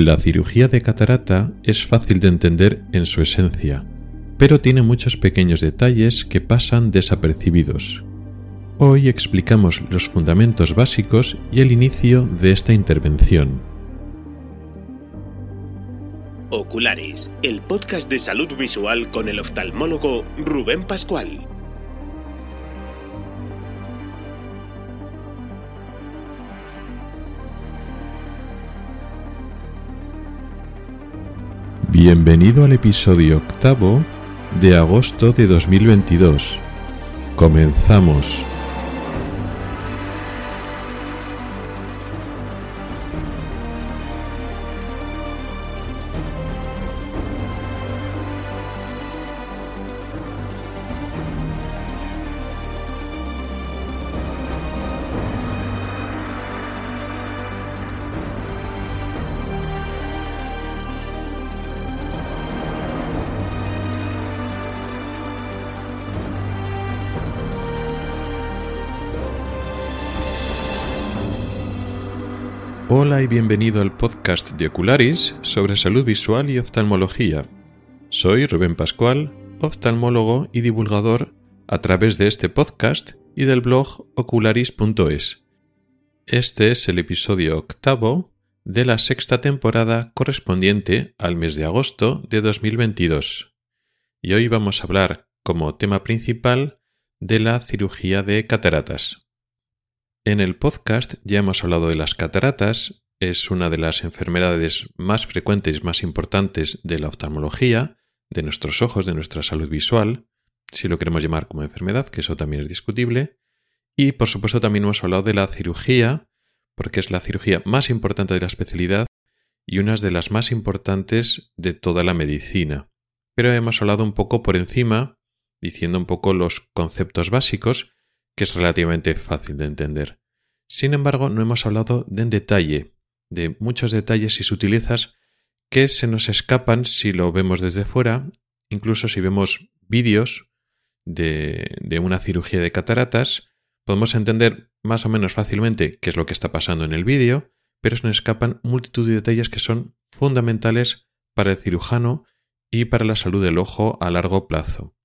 La cirugía de catarata es fácil de entender en su esencia, pero tiene muchos pequeños detalles que pasan desapercibidos. Hoy explicamos los fundamentos básicos y el inicio de esta intervención. Oculares, el podcast de salud visual con el oftalmólogo Rubén Pascual. Bienvenido al episodio octavo de agosto de 2022. Comenzamos. Y bienvenido al podcast de Ocularis sobre salud visual y oftalmología. Soy Rubén Pascual, oftalmólogo y divulgador a través de este podcast y del blog ocularis.es. Este es el episodio octavo de la sexta temporada correspondiente al mes de agosto de 2022. Y hoy vamos a hablar como tema principal de la cirugía de cataratas. En el podcast ya hemos hablado de las cataratas, es una de las enfermedades más frecuentes y más importantes de la oftalmología, de nuestros ojos, de nuestra salud visual, si lo queremos llamar como enfermedad, que eso también es discutible. Y por supuesto también hemos hablado de la cirugía, porque es la cirugía más importante de la especialidad y una de las más importantes de toda la medicina. Pero hemos hablado un poco por encima, diciendo un poco los conceptos básicos, que es relativamente fácil de entender. Sin embargo, no hemos hablado de en detalle, de muchos detalles y sutilezas que se nos escapan si lo vemos desde fuera, incluso si vemos vídeos de, una cirugía de cataratas, podemos entender más o menos fácilmente qué es lo que está pasando en el vídeo, pero se nos escapan multitud de detalles que son fundamentales para el cirujano y para la salud del ojo a largo plazo.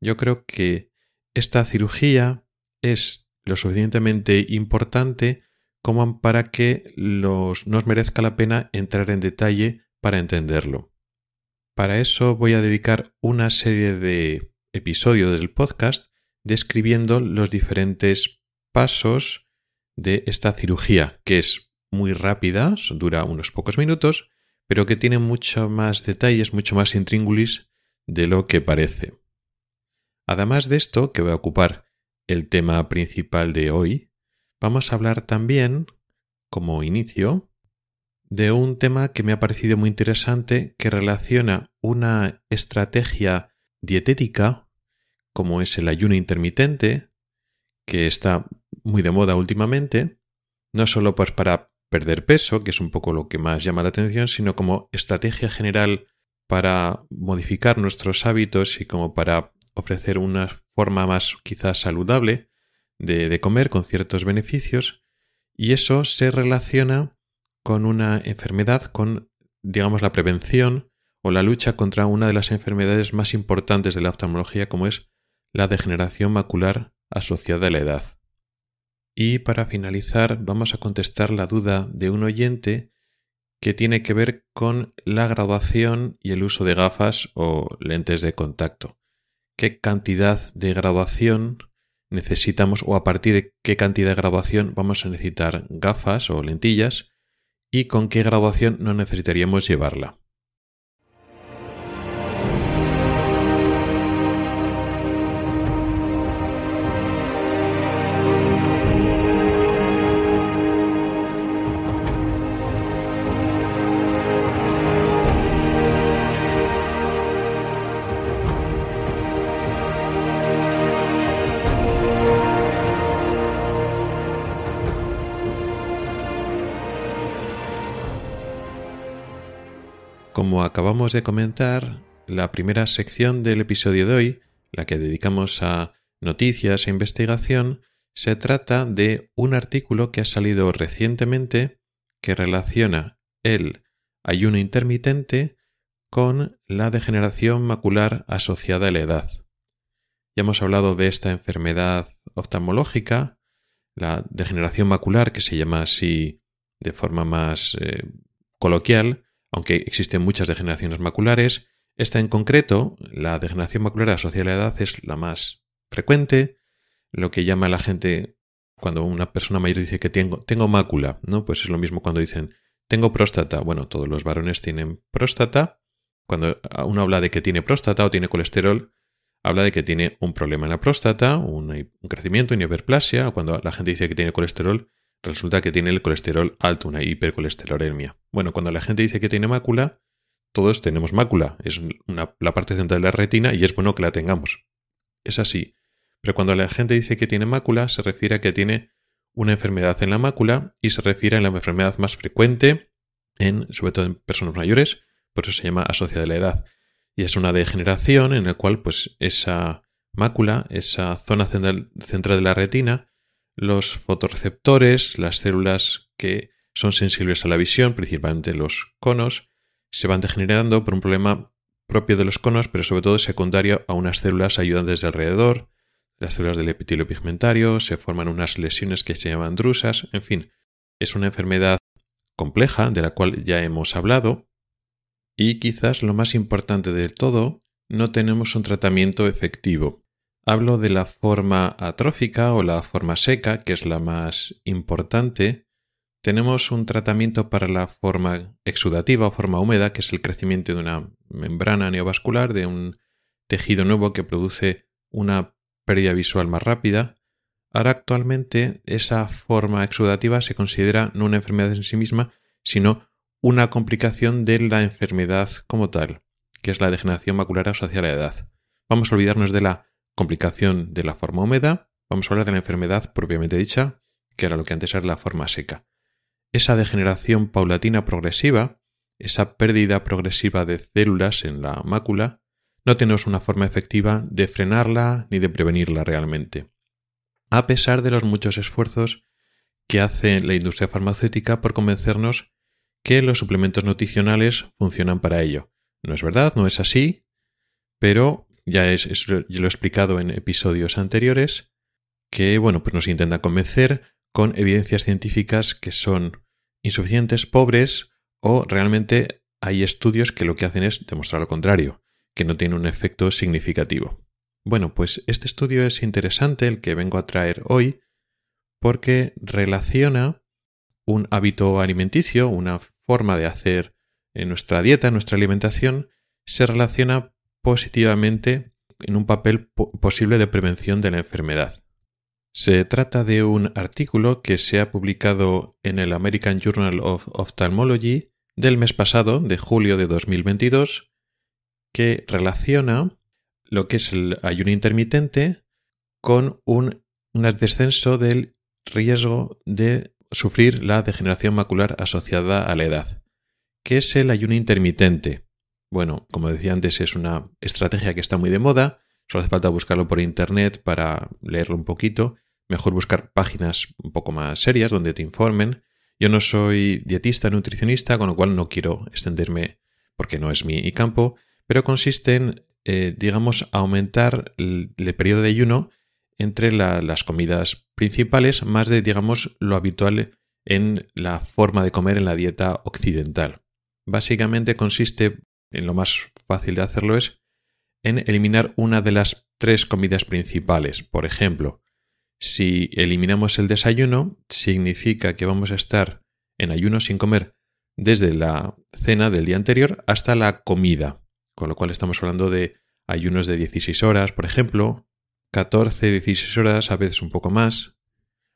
Yo creo que esta cirugía es lo suficientemente importante como para que los, nos merezca la pena entrar en detalle para entenderlo. Para eso voy a dedicar una serie de episodios del podcast describiendo los diferentes pasos de esta cirugía, que es muy rápida, dura unos pocos minutos, pero que tiene mucho más detalles, mucho más intríngulis de lo que parece. Además de esto, que voy a ocupar el tema principal de hoy, vamos a hablar también, como inicio, de un tema que me ha parecido muy interesante que relaciona una estrategia dietética, como es el ayuno intermitente, que está muy de moda últimamente, no solo pues para perder peso, que es un poco lo que más llama la atención, sino como estrategia general para modificar nuestros hábitos y como para ofrecer una forma más quizás saludable de, comer con ciertos beneficios y eso se relaciona con una enfermedad, con digamos la prevención o la lucha contra una de las enfermedades más importantes de la oftalmología como es la degeneración macular asociada a la edad. Y para finalizar vamos a contestar la duda de un oyente que tiene que ver con la graduación y el uso de gafas o lentes de contacto qué cantidad de graduación necesitamos o a partir de qué cantidad de graduación vamos a necesitar gafas o lentillas y con qué graduación no necesitaríamos llevarla. Como acabamos de comentar, la primera sección del episodio de hoy, la que dedicamos a noticias e investigación, se trata de un artículo que ha salido recientemente que relaciona el ayuno intermitente con la degeneración macular asociada a la edad. Ya hemos hablado de esta enfermedad oftalmológica, la degeneración macular, que se llama así de forma más eh, coloquial, aunque existen muchas degeneraciones maculares. Esta en concreto, la degeneración macular asociada a la edad, es la más frecuente, lo que llama la gente cuando una persona mayor dice que tengo, mácula, ¿no? Pues es lo mismo cuando dicen tengo próstata. Bueno, todos los varones tienen próstata. Cuando uno habla de que tiene próstata o tiene colesterol, habla de que tiene un problema en la próstata, un, crecimiento, una hiperplasia, cuando la gente dice que tiene colesterol, resulta que tiene el colesterol alto, una hipercolesterolemia. Bueno, cuando la gente dice que tiene mácula, todos tenemos mácula, es la parte central de la retina y es bueno que la tengamos. Es así. Pero cuando la gente dice que tiene mácula, se refiere a que tiene una enfermedad en la mácula y se refiere a la enfermedad más frecuente en, sobre todo en personas mayores, por eso se llama asociada a la edad. Y es una degeneración en la cual pues esa mácula, esa zona central, de la retina, los fotorreceptores, las células que son sensibles a la visión, principalmente los conos, se van degenerando por un problema propio de los conos, pero sobre todo secundario a unas células ayudantes de alrededor, las células del epitelio pigmentario, se forman unas lesiones que se llaman drusas, en fin, es una enfermedad compleja de la cual ya hemos hablado y quizás lo más importante del todo, no tenemos un tratamiento efectivo. Hablo de la forma atrófica o la forma seca, que es la más importante. Tenemos un tratamiento para la forma exudativa o forma húmeda, que es el crecimiento de una membrana neovascular, de un tejido nuevo que produce una pérdida visual más rápida. Ahora actualmente esa forma exudativa se considera no una enfermedad en sí misma, sino una complicación de la enfermedad como tal, que es la degeneración macular asociada a la edad. Vamos a olvidarnos de la complicación de la forma húmeda, vamos a hablar de la enfermedad propiamente dicha, que era lo que antes era la forma seca. Esa degeneración paulatina progresiva, esa pérdida progresiva de células en la mácula, no tenemos una forma efectiva de frenarla ni de prevenirla realmente. A pesar de los muchos esfuerzos que hace la industria farmacéutica por convencernos que los suplementos nutricionales funcionan para ello. No es verdad, no es así, pero ya es, lo he explicado en episodios anteriores, que bueno, pues nos intenta convencer con evidencias científicas que son insuficientes, pobres, o realmente hay estudios que lo que hacen es demostrar lo contrario, que no tiene un efecto significativo. Bueno, pues este estudio es interesante, el que vengo a traer hoy, porque relaciona un hábito alimenticio, una forma de hacer en nuestra dieta, en nuestra alimentación, se relaciona positivamente en un papel posible de prevención de la enfermedad. Se trata de un artículo que se ha publicado en el American Journal of Ophthalmology del mes pasado, de julio de 2022, que relaciona lo que es el ayuno intermitente con un, un descenso del riesgo de sufrir la degeneración macular asociada a la edad. ¿Qué es el ayuno intermitente? Bueno, como decía antes, es una estrategia que está muy de moda. Solo hace falta buscarlo por internet para leerlo un poquito. Mejor buscar páginas un poco más serias donde te informen. Yo no soy dietista, nutricionista, con lo cual no quiero extenderme porque no es mi campo, pero consiste en, eh, digamos, aumentar el, periodo de ayuno entre las comidas principales, más de, digamos, lo habitual en la forma de comer en la dieta occidental. Básicamente consiste, lo más fácil de hacerlo es, en eliminar una de las tres comidas principales. Por ejemplo, si eliminamos el desayuno, significa que vamos a estar en ayuno sin comer desde la cena del día anterior hasta la comida, con lo cual estamos hablando de ayunos de 16 horas, por ejemplo, 14, 16 horas, a veces un poco más.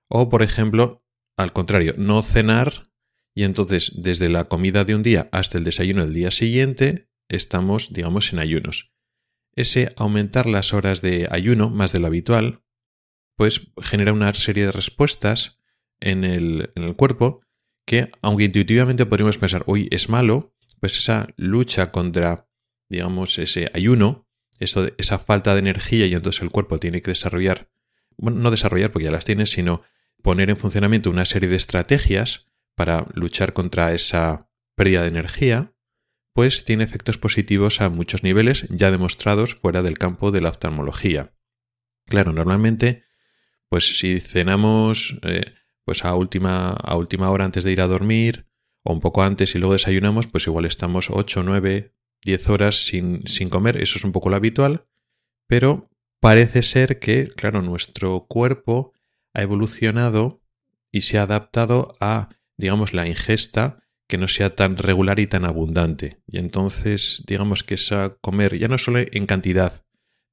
O, por ejemplo, al contrario, no cenar y entonces desde la comida de un día hasta el desayuno del día siguiente estamos, digamos, en ayunos. Ese aumentar las horas de ayuno más de lo habitual, pues genera una serie de respuestas en el, en el cuerpo que, aunque intuitivamente podríamos pensar, hoy es malo, pues esa lucha contra, digamos, ese ayuno eso, esa falta de energía y entonces el cuerpo tiene que desarrollar, bueno, no desarrollar porque ya las tiene, sino poner en funcionamiento una serie de estrategias para luchar contra esa pérdida de energía, pues tiene efectos positivos a muchos niveles ya demostrados fuera del campo de la oftalmología. Claro, normalmente, pues si cenamos eh, pues a última, a última hora antes de ir a dormir, o un poco antes y luego desayunamos, pues igual estamos 8, 9, 10 horas sin, sin comer, eso es un poco lo habitual, pero parece ser que, claro, nuestro cuerpo ha evolucionado y se ha adaptado a, digamos, la ingesta que no sea tan regular y tan abundante. Y entonces, digamos que esa comer, ya no solo en cantidad,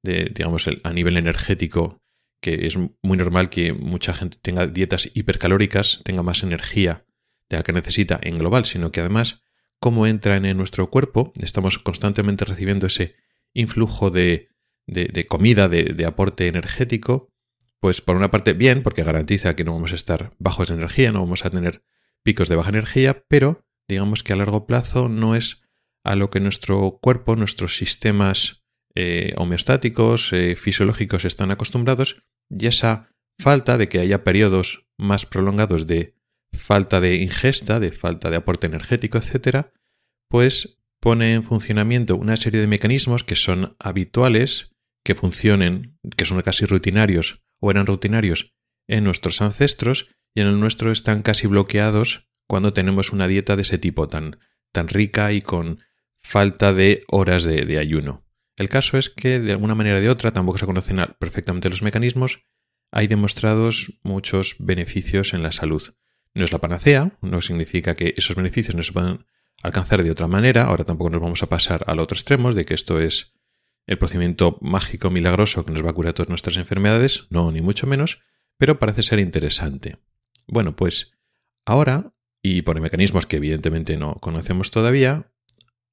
de, digamos, a nivel energético, que es muy normal que mucha gente tenga dietas hipercalóricas, tenga más energía de la que necesita en global, sino que además, como entran en nuestro cuerpo, estamos constantemente recibiendo ese influjo de, de, comida, de aporte energético, pues por una parte bien, porque garantiza que no vamos a estar bajos de energía, no vamos a tener picos de baja energía, pero digamos que a largo plazo no es a lo que nuestro cuerpo, nuestros sistemas eh, homeostáticos, eh, fisiológicos están acostumbrados, y esa falta de que haya periodos más prolongados de falta de ingesta, de falta de aporte energético, etc., pues pone en funcionamiento una serie de mecanismos que son habituales, que funcionen, que son casi rutinarios o eran rutinarios en nuestros ancestros y en el nuestro están casi bloqueados cuando tenemos una dieta de ese tipo tan, tan rica y con falta de horas de, ayuno. El caso es que de alguna manera o de otra, tampoco se conocen perfectamente los mecanismos, hay demostrados muchos beneficios en la salud. No es la panacea, no significa que esos beneficios no se puedan alcanzar de otra manera, ahora tampoco nos vamos a pasar al otro extremo de que esto es el procedimiento mágico milagroso que nos va a curar todas nuestras enfermedades, no, ni mucho menos, pero parece ser interesante. Bueno, pues ahora, y por mecanismos que evidentemente no conocemos todavía,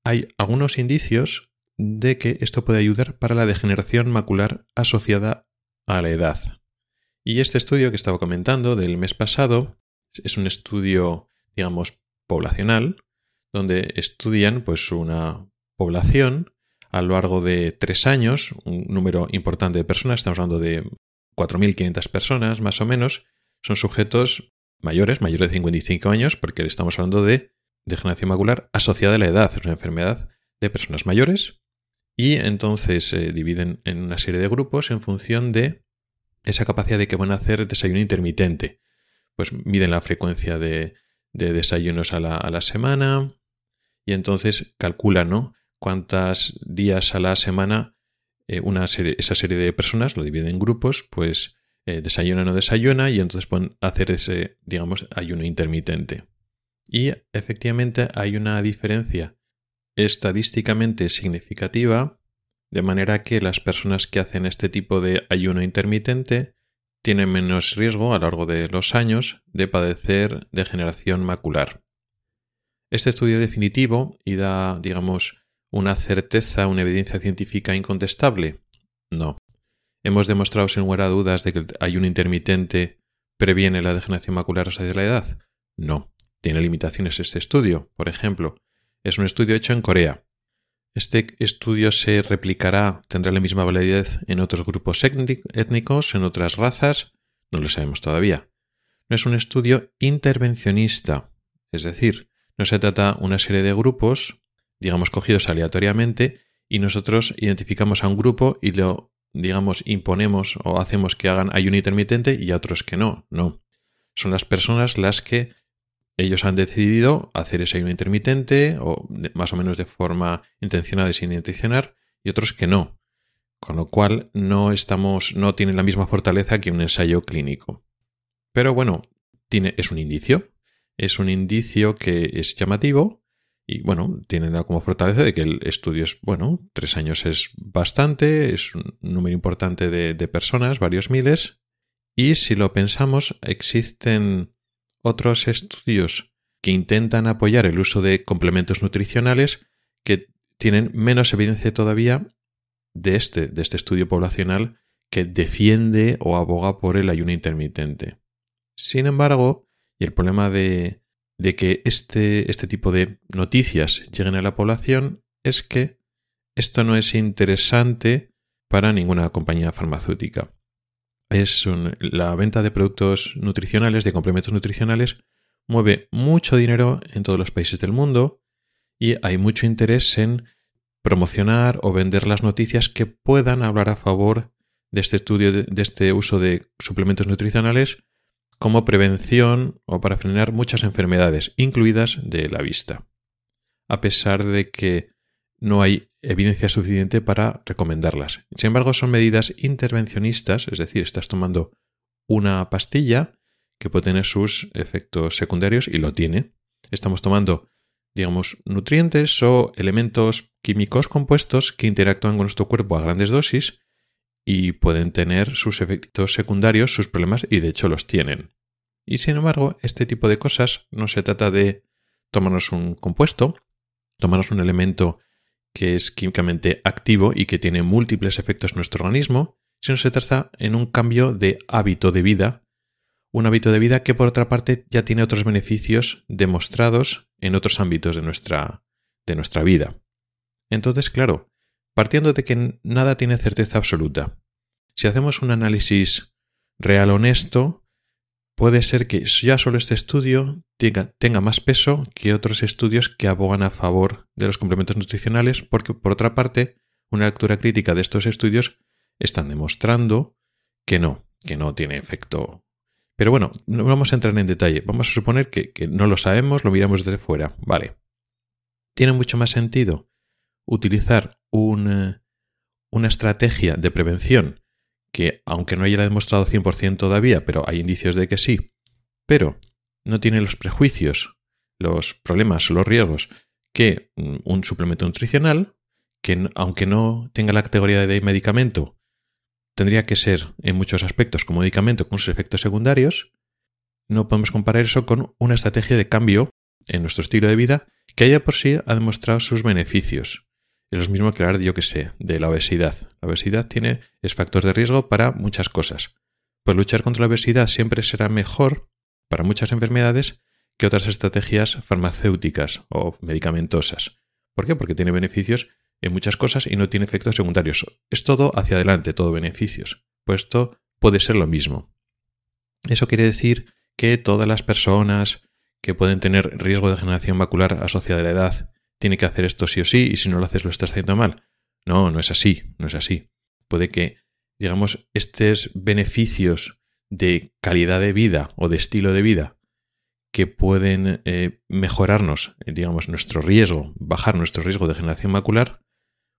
hay algunos indicios de que esto puede ayudar para la degeneración macular asociada a la edad. Y este estudio que estaba comentando del mes pasado es un estudio, digamos, poblacional, donde estudian pues una población a lo largo de tres años, un número importante de personas, estamos hablando de 4.500 personas más o menos, son sujetos mayores, mayores de 55 años, porque estamos hablando de degeneración macular asociada a la edad, es una enfermedad de personas mayores, y entonces se dividen en una serie de grupos en función de esa capacidad de que van a hacer desayuno intermitente. Pues miden la frecuencia de, desayunos a la, semana y entonces calculan cuántos días a la semana eh, una esa serie de personas, lo dividen en grupos, pues eh, desayuna o no desayuna y entonces pueden hacer ese, digamos, ayuno intermitente. Y efectivamente hay una diferencia estadísticamente significativa, de manera que las personas que hacen este tipo de ayuno intermitente tienen menos riesgo a lo largo de los años de padecer degeneración macular. Este estudio definitivo y da, digamos, una certeza, una evidencia científica incontestable. No, ¿Hemos demostrado sin lugar a dudas de que el ayuno intermitente previene la degeneración macular asociada la edad? No. Tiene limitaciones este estudio. Por ejemplo, es un estudio hecho en Corea. Este estudio se replicará, tendrá la misma validez en otros grupos étnicos, en otras razas, no lo sabemos todavía. No es un estudio intervencionista, es decir, no se trata una serie de grupos, digamos, cogidos aleatoriamente, y nosotros identificamos a un grupo y lo digamos, imponemos o hacemos que hagan ayuno intermitente y a otros que no. No. Son las personas las que ellos han decidido hacer ese ayuno intermitente o más o menos de forma intencionada y sin intencionar y otros que no. Con lo cual no estamos, no tienen la misma fortaleza que un ensayo clínico. Pero bueno, tiene, es un indicio. Es un indicio que es llamativo y bueno, tienen como fortaleza de que el estudio es, bueno, tres años es bastante, es un número importante de, personas, varios miles. Y si lo pensamos, existen otros estudios que intentan apoyar el uso de complementos nutricionales que tienen menos evidencia todavía de este, de este estudio poblacional que defiende o aboga por el ayuno intermitente. Sin embargo, y el problema de, de que este, este tipo de noticias lleguen a la población es que esto no es interesante para ninguna compañía farmacéutica. Es la venta de productos nutricionales, de complementos nutricionales, mueve mucho dinero en todos los países del mundo y hay mucho interés en promocionar o vender las noticias que puedan hablar a favor de este estudio, de este uso de suplementos nutricionales como prevención o para frenar muchas enfermedades, incluidas de la vista, a pesar de que no hay evidencia suficiente para recomendarlas. Sin embargo, son medidas intervencionistas, es decir, estás tomando una pastilla que puede tener sus efectos secundarios y lo tiene. Estamos tomando, digamos, nutrientes o elementos químicos compuestos que interactúan con nuestro cuerpo a grandes dosis y pueden tener sus efectos secundarios, sus problemas, y de hecho los tienen. Y sin embargo, este tipo de cosas no se trata de tomarnos un compuesto, tomarnos un elemento que es químicamente activo y que tiene múltiples efectos en nuestro organismo, sino se trata en un cambio de hábito de vida, un hábito de vida que por otra parte ya tiene otros beneficios demostrados en otros ámbitos de nuestra, de nuestra vida. Entonces, claro, partiendo de que nada tiene certeza absoluta. Si hacemos un análisis real honesto, puede ser que ya solo este estudio tenga, más peso que otros estudios que abogan a favor de los complementos nutricionales, porque por otra parte, una lectura crítica de estos estudios están demostrando que no, que no tiene efecto. Pero bueno, no vamos a entrar en detalle. Vamos a suponer que, que no lo sabemos, lo miramos desde fuera. Vale. Tiene mucho más sentido utilizar una estrategia de prevención que, aunque no haya demostrado 100% todavía, pero hay indicios de que sí, pero no tiene los prejuicios, los problemas o los riesgos que un suplemento nutricional, que aunque no tenga la categoría de medicamento, tendría que ser en muchos aspectos como medicamento con sus efectos secundarios, no podemos comparar eso con una estrategia de cambio en nuestro estilo de vida que haya por sí ha demostrado sus beneficios. Es lo mismo que hablar, yo que sé, de la obesidad. La obesidad tiene, es factor de riesgo para muchas cosas. Pues luchar contra la obesidad siempre será mejor para muchas enfermedades que otras estrategias farmacéuticas o medicamentosas. ¿Por qué? Porque tiene beneficios en muchas cosas y no tiene efectos secundarios. Es todo hacia adelante, todo beneficios. Pues esto puede ser lo mismo. Eso quiere decir que todas las personas que pueden tener riesgo de degeneración macular asociada a la edad tiene que hacer esto sí o sí y si no lo haces lo estás haciendo mal. No, no es así, no es así. Puede que, digamos, estos beneficios de calidad de vida o de estilo de vida que pueden eh, mejorarnos, digamos, nuestro riesgo, bajar nuestro riesgo de generación macular,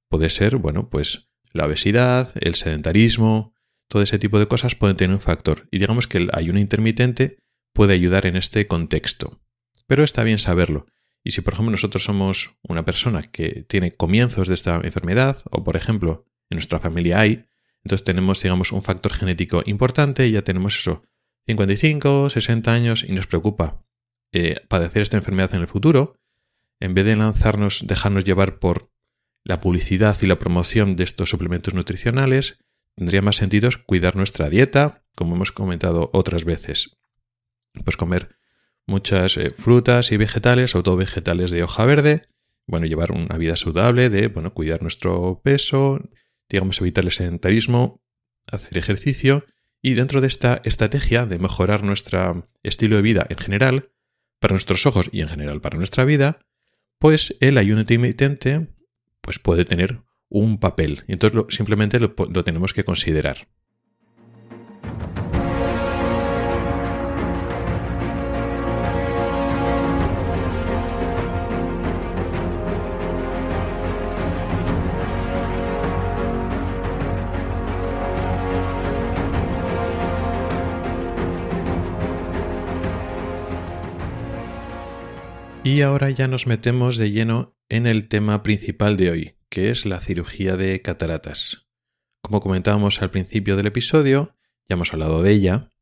puede ser, bueno, pues la obesidad, el sedentarismo, todo ese tipo de cosas pueden tener un factor. Y digamos que el ayuno intermitente puede ayudar en este contexto. Pero está bien saberlo. Y si, por ejemplo, nosotros somos una persona que tiene comienzos de esta enfermedad, o por ejemplo, en nuestra familia hay, entonces tenemos, digamos, un factor genético importante y ya tenemos eso, 55, 60 años y nos preocupa eh, padecer esta enfermedad en el futuro, en vez de lanzarnos, dejarnos llevar por la publicidad y la promoción de estos suplementos nutricionales, tendría más sentido cuidar nuestra dieta, como hemos comentado otras veces. Pues comer muchas eh, frutas y vegetales, sobre todo vegetales de hoja verde. Bueno, llevar una vida saludable, de bueno, cuidar nuestro peso, digamos, evitar el sedentarismo, hacer ejercicio. Y dentro de esta estrategia de mejorar nuestro estilo de vida en general, para nuestros ojos y en general para nuestra vida, pues el ayuno intermitente pues puede tener un papel. Y entonces simplemente lo tenemos que considerar. Y ahora ya nos metemos de lleno en el tema principal de hoy, que es la cirugía de cataratas. Como comentábamos al principio del episodio, ya hemos hablado de ella.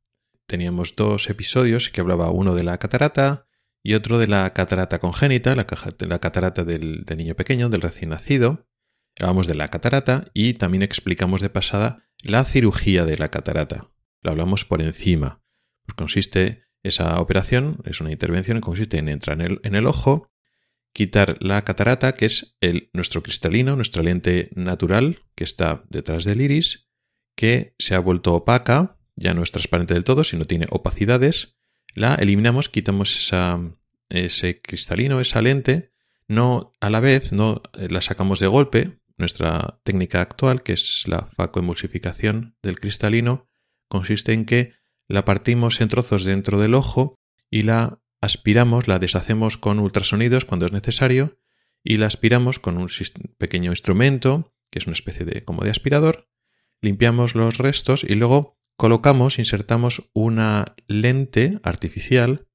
Teníamos dos episodios que hablaba uno de la catarata y otro de la catarata congénita, la, catarata del, del niño pequeño, del recién nacido. Hablamos de la catarata y también explicamos de pasada la cirugía de la catarata. Lo hablamos por encima. Pues consiste esa operación es una intervención que consiste en entrar en el, ojo, quitar la catarata, que es el, nuestro cristalino, nuestra lente natural que está detrás del iris, que se ha vuelto opaca, ya no es transparente del todo, sino tiene opacidades. La eliminamos, quitamos esa, ese cristalino, esa lente, no a la vez, no eh, la sacamos de golpe. Nuestra técnica actual, que es la facoemulsificación del cristalino, consiste en que la partimos en trozos dentro del ojo y la aspiramos, la deshacemos con ultrasonidos cuando es necesario y la aspiramos con un pequeño instrumento, que es una especie de como de aspirador, limpiamos los restos y luego colocamos, insertamos una lente artificial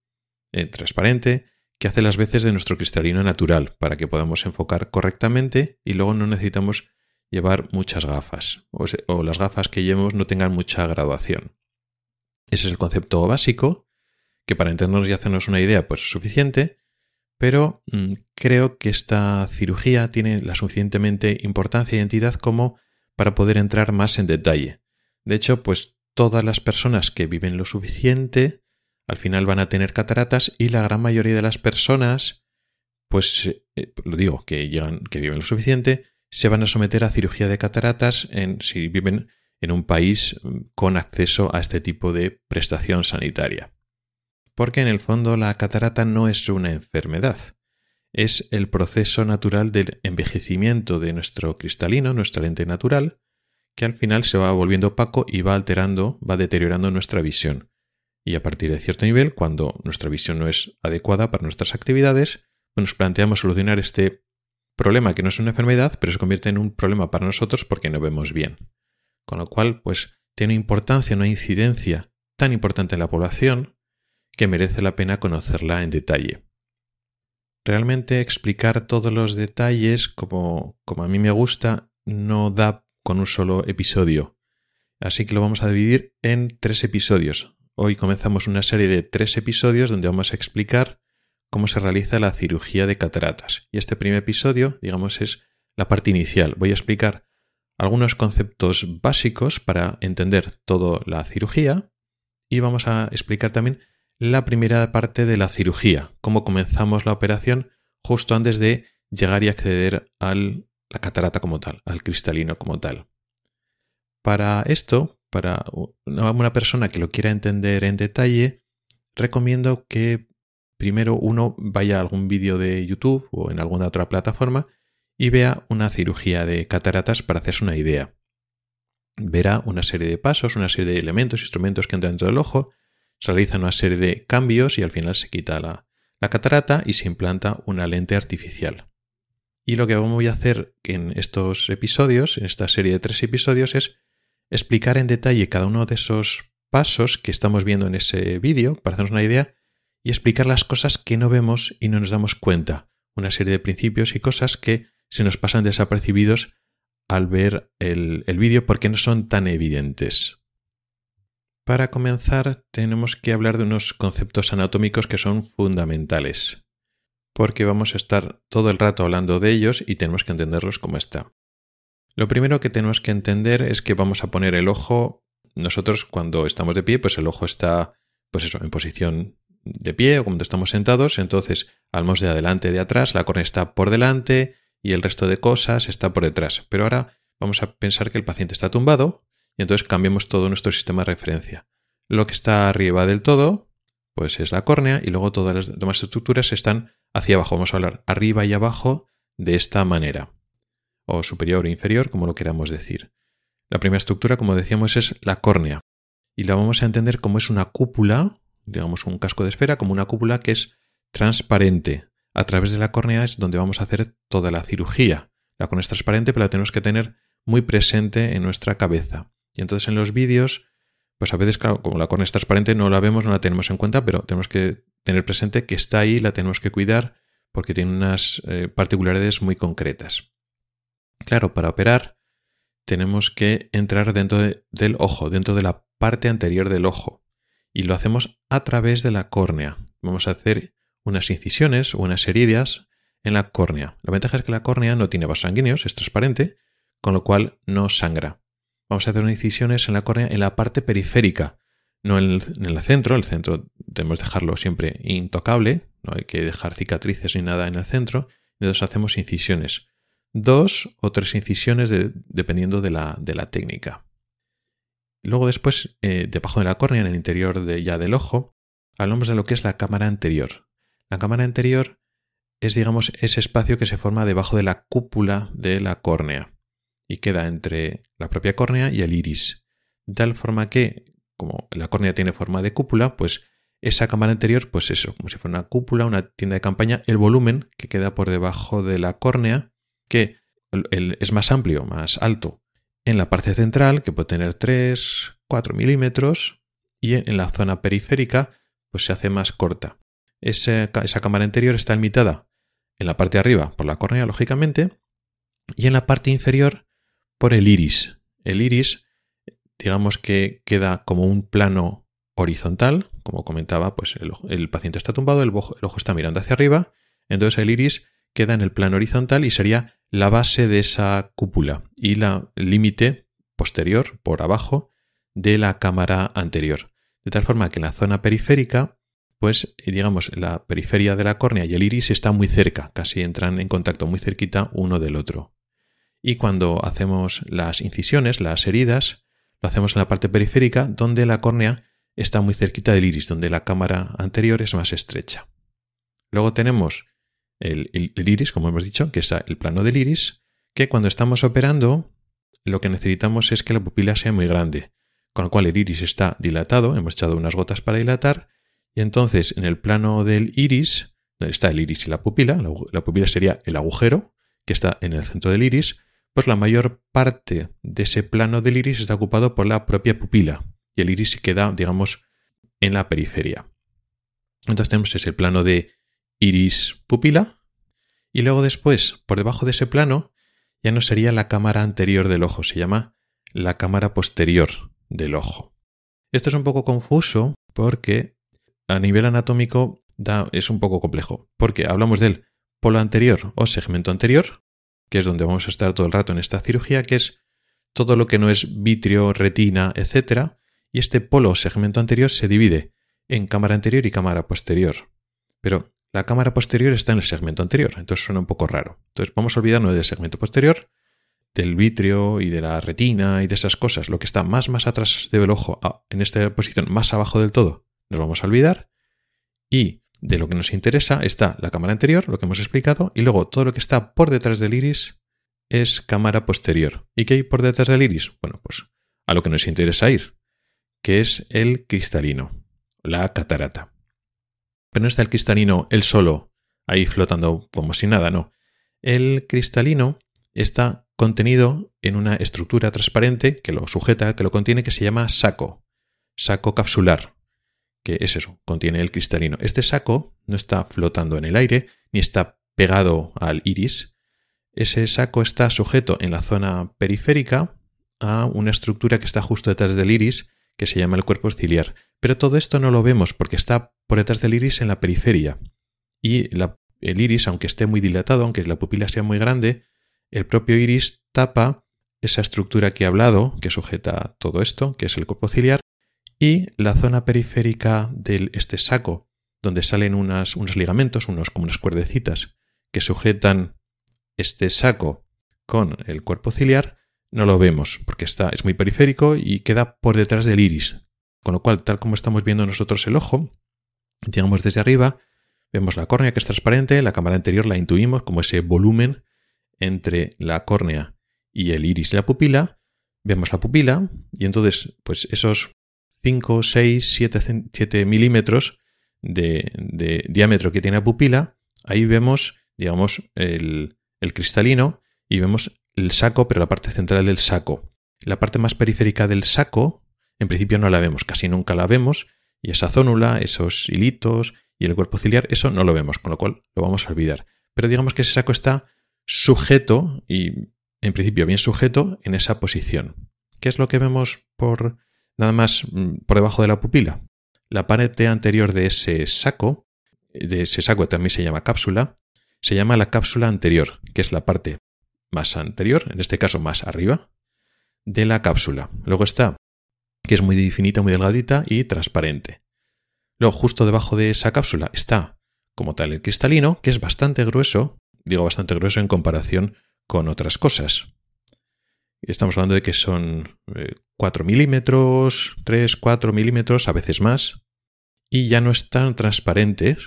eh, transparente que hace las veces de nuestro cristalino natural para que podamos enfocar correctamente y luego no necesitamos llevar muchas gafas o, o las gafas que llevemos no tengan mucha graduación. Ese es el concepto básico que para entendernos y hacernos una idea pues es suficiente, pero mm, creo que esta cirugía tiene la suficientemente importancia y entidad como para poder entrar más en detalle. De hecho, pues todas las personas que viven lo suficiente al final van a tener cataratas y la gran mayoría de las personas, pues eh, lo digo, que llegan, que viven lo suficiente, se van a someter a cirugía de cataratas en, si viven en un país mm, con acceso a este tipo de prestación sanitaria porque en el fondo la catarata no es una enfermedad, es el proceso natural del envejecimiento de nuestro cristalino, nuestra lente natural, que al final se va volviendo opaco y va alterando, va deteriorando nuestra visión. Y a partir de cierto nivel, cuando nuestra visión no es adecuada para nuestras actividades, nos planteamos solucionar este problema que no es una enfermedad, pero se convierte en un problema para nosotros porque no vemos bien. Con lo cual, pues tiene importancia, una incidencia tan importante en la población que merece la pena conocerla en detalle. Realmente explicar todos los detalles como, como a mí me gusta no da con un solo episodio. Así que lo vamos a dividir en tres episodios. Hoy comenzamos una serie de tres episodios donde vamos a explicar cómo se realiza la cirugía de cataratas. Y este primer episodio, digamos, es la parte inicial. Voy a explicar algunos conceptos básicos para entender toda la cirugía y vamos a explicar también la primera parte de la cirugía, cómo comenzamos la operación justo antes de llegar y acceder a la catarata como tal, al cristalino como tal. Para esto, para una persona que lo quiera entender en detalle, recomiendo que primero uno vaya a algún vídeo de YouTube o en alguna otra plataforma y vea una cirugía de cataratas para hacerse una idea. Verá una serie de pasos, una serie de elementos, instrumentos que entran dentro del ojo se realiza una serie de cambios y al final se quita la, catarata y se implanta una lente artificial. Y lo que voy a hacer en estos episodios, en esta serie de tres episodios, es explicar en detalle cada uno de esos pasos que estamos viendo en ese vídeo, para hacernos una idea, y explicar las cosas que no vemos y no nos damos cuenta. Una serie de principios y cosas que se nos pasan desapercibidos al ver el, el vídeo porque no son tan evidentes. Para comenzar, tenemos que hablar de unos conceptos anatómicos que son fundamentales, porque vamos a estar todo el rato hablando de ellos y tenemos que entenderlos como está. Lo primero que tenemos que entender es que vamos a poner el ojo, nosotros cuando estamos de pie, pues el ojo está, pues eso, en posición de pie o cuando estamos sentados, entonces hablamos de adelante de atrás, la córnea está por delante y el resto de cosas está por detrás. Pero ahora vamos a pensar que el paciente está tumbado, y entonces cambiamos todo nuestro sistema de referencia. Lo que está arriba del todo, pues es la córnea y luego todas las demás estructuras están hacia abajo. Vamos a hablar arriba y abajo de esta manera. O superior o inferior, como lo queramos decir. La primera estructura, como decíamos, es la córnea. Y la vamos a entender como es una cúpula, digamos un casco de esfera, como una cúpula que es transparente. A través de la córnea es donde vamos a hacer toda la cirugía. La córnea es transparente, pero la tenemos que tener muy presente en nuestra cabeza. Y entonces en los vídeos, pues a veces, claro, como la córnea es transparente, no la vemos, no la tenemos en cuenta, pero tenemos que tener presente que está ahí, la tenemos que cuidar porque tiene unas eh, particularidades muy concretas. Claro, para operar tenemos que entrar dentro del ojo, dentro de la parte anterior del ojo. Y lo hacemos a través de la córnea. Vamos a hacer unas incisiones o unas heridas en la córnea. La ventaja es que la córnea no tiene vasos sanguíneos, es transparente, con lo cual no sangra vamos a hacer incisiones en la córnea en la parte periférica, no en el, centro. El centro debemos dejarlo siempre intocable, no hay que dejar cicatrices ni nada en el centro. Entonces hacemos incisiones. Dos o tres incisiones dependiendo de la, de la, técnica. Luego después, eh, debajo de la córnea, en el interior de, ya del ojo, hablamos de lo que es la cámara anterior. La cámara anterior es, digamos, ese espacio que se forma debajo de la cúpula de la córnea y queda entre la propia córnea y el iris. De tal forma que, como la córnea tiene forma de cúpula, pues esa cámara anterior, pues eso, como si fuera una cúpula, una tienda de campaña, el volumen que queda por debajo de la córnea, que es más amplio, más alto, en la parte central, que puede tener 3, 4 milímetros, y en la zona periférica, pues se hace más corta. Esa, cámara anterior está limitada en la parte de arriba por la córnea, lógicamente, y en la parte inferior por el iris. El iris, digamos que queda como un plano horizontal, como comentaba, pues el, paciente está tumbado, el ojo, el ojo está mirando hacia arriba, entonces el iris queda en el plano horizontal y sería la base de esa cúpula y el límite posterior, por abajo, de la cámara anterior. De tal forma que en la zona periférica, pues digamos, la periferia de la córnea y el iris están muy cerca, casi entran en contacto muy cerquita uno del otro. Y cuando hacemos las incisiones, las heridas, lo hacemos en la parte periférica donde la córnea está muy cerquita del iris, donde la cámara anterior es más estrecha. Luego tenemos el, iris, como hemos dicho, que es el plano del iris, que cuando estamos operando lo que necesitamos es que la pupila sea muy grande, con lo cual el iris está dilatado, hemos echado unas gotas para dilatar, y entonces en el plano del iris, donde está el iris y la pupila, la pupila sería el agujero que está en el centro del iris, pues la mayor parte de ese plano del iris está ocupado por la propia pupila, y el iris queda, digamos, en la periferia. Entonces tenemos ese plano de iris pupila y luego después, por debajo de ese plano, ya no sería la cámara anterior del ojo, se llama la cámara posterior del ojo. Esto es un poco confuso porque a nivel anatómico es un poco complejo, porque hablamos del polo anterior o segmento anterior, que es donde vamos a estar todo el rato en esta cirugía, que es todo lo que no es vitrio, retina, etcétera, y este polo segmento anterior se divide en cámara anterior y cámara posterior. Pero la cámara posterior está en el segmento anterior, entonces suena un poco raro. Entonces vamos a olvidarnos del segmento posterior, del vitrio y de la retina y de esas cosas, lo que está más más atrás del ojo, en esta posición más abajo del todo, nos vamos a olvidar. Y de lo que nos interesa está la cámara anterior, lo que hemos explicado, y luego todo lo que está por detrás del iris es cámara posterior. ¿Y qué hay por detrás del iris? Bueno, pues a lo que nos interesa ir, que es el cristalino, la catarata. Pero no está el cristalino él solo, ahí flotando como si nada, no. El cristalino está contenido en una estructura transparente que lo sujeta, que lo contiene, que se llama saco, saco capsular, que es eso, contiene el cristalino. Este saco no está flotando en el aire, ni está pegado al iris. Ese saco está sujeto en la zona periférica a una estructura que está justo detrás del iris, que se llama el cuerpo ciliar. Pero todo esto no lo vemos porque está por detrás del iris en la periferia. Y el iris, aunque esté muy dilatado, aunque la pupila sea muy grande, el propio iris tapa esa estructura que he hablado, que sujeta todo esto, que es el cuerpo ciliar, y la zona periférica de este saco, donde salen unos ligamentos, unos como unas cuerdecitas, que sujetan este saco con el cuerpo ciliar, no lo vemos porque está, es muy periférico y queda por detrás del iris. Con lo cual, tal como estamos viendo nosotros el ojo, llegamos desde arriba, vemos la córnea que es transparente, la cámara anterior la intuimos como ese volumen entre la córnea y el iris y la pupila, vemos la pupila y entonces pues esos 5, 6, 7, milímetros de, de, diámetro que tiene la pupila, ahí vemos digamos el, el cristalino y vemos el saco, pero la parte central del saco. La parte más periférica del saco, en principio no la vemos, casi nunca la vemos, y esa zónula, esos hilitos y el cuerpo ciliar, eso no lo vemos, con lo cual lo vamos a olvidar. Pero digamos que ese saco está sujeto y en principio bien sujeto en esa posición. ¿Qué es lo que vemos por nada más mm, por debajo de la pupila? La parte anterior de ese saco, de ese saco también se llama cápsula, se llama la cápsula anterior, que es la parte más anterior, en este caso más arriba, de la cápsula. Luego está, que es muy finita, muy delgadita y transparente. Luego, justo debajo de esa cápsula está, como tal, el cristalino, que es bastante grueso, digo bastante grueso en comparación con otras cosas. Estamos hablando de que son 4 eh, milímetros, 3, 4 milímetros, a veces más, y ya no es tan transparente,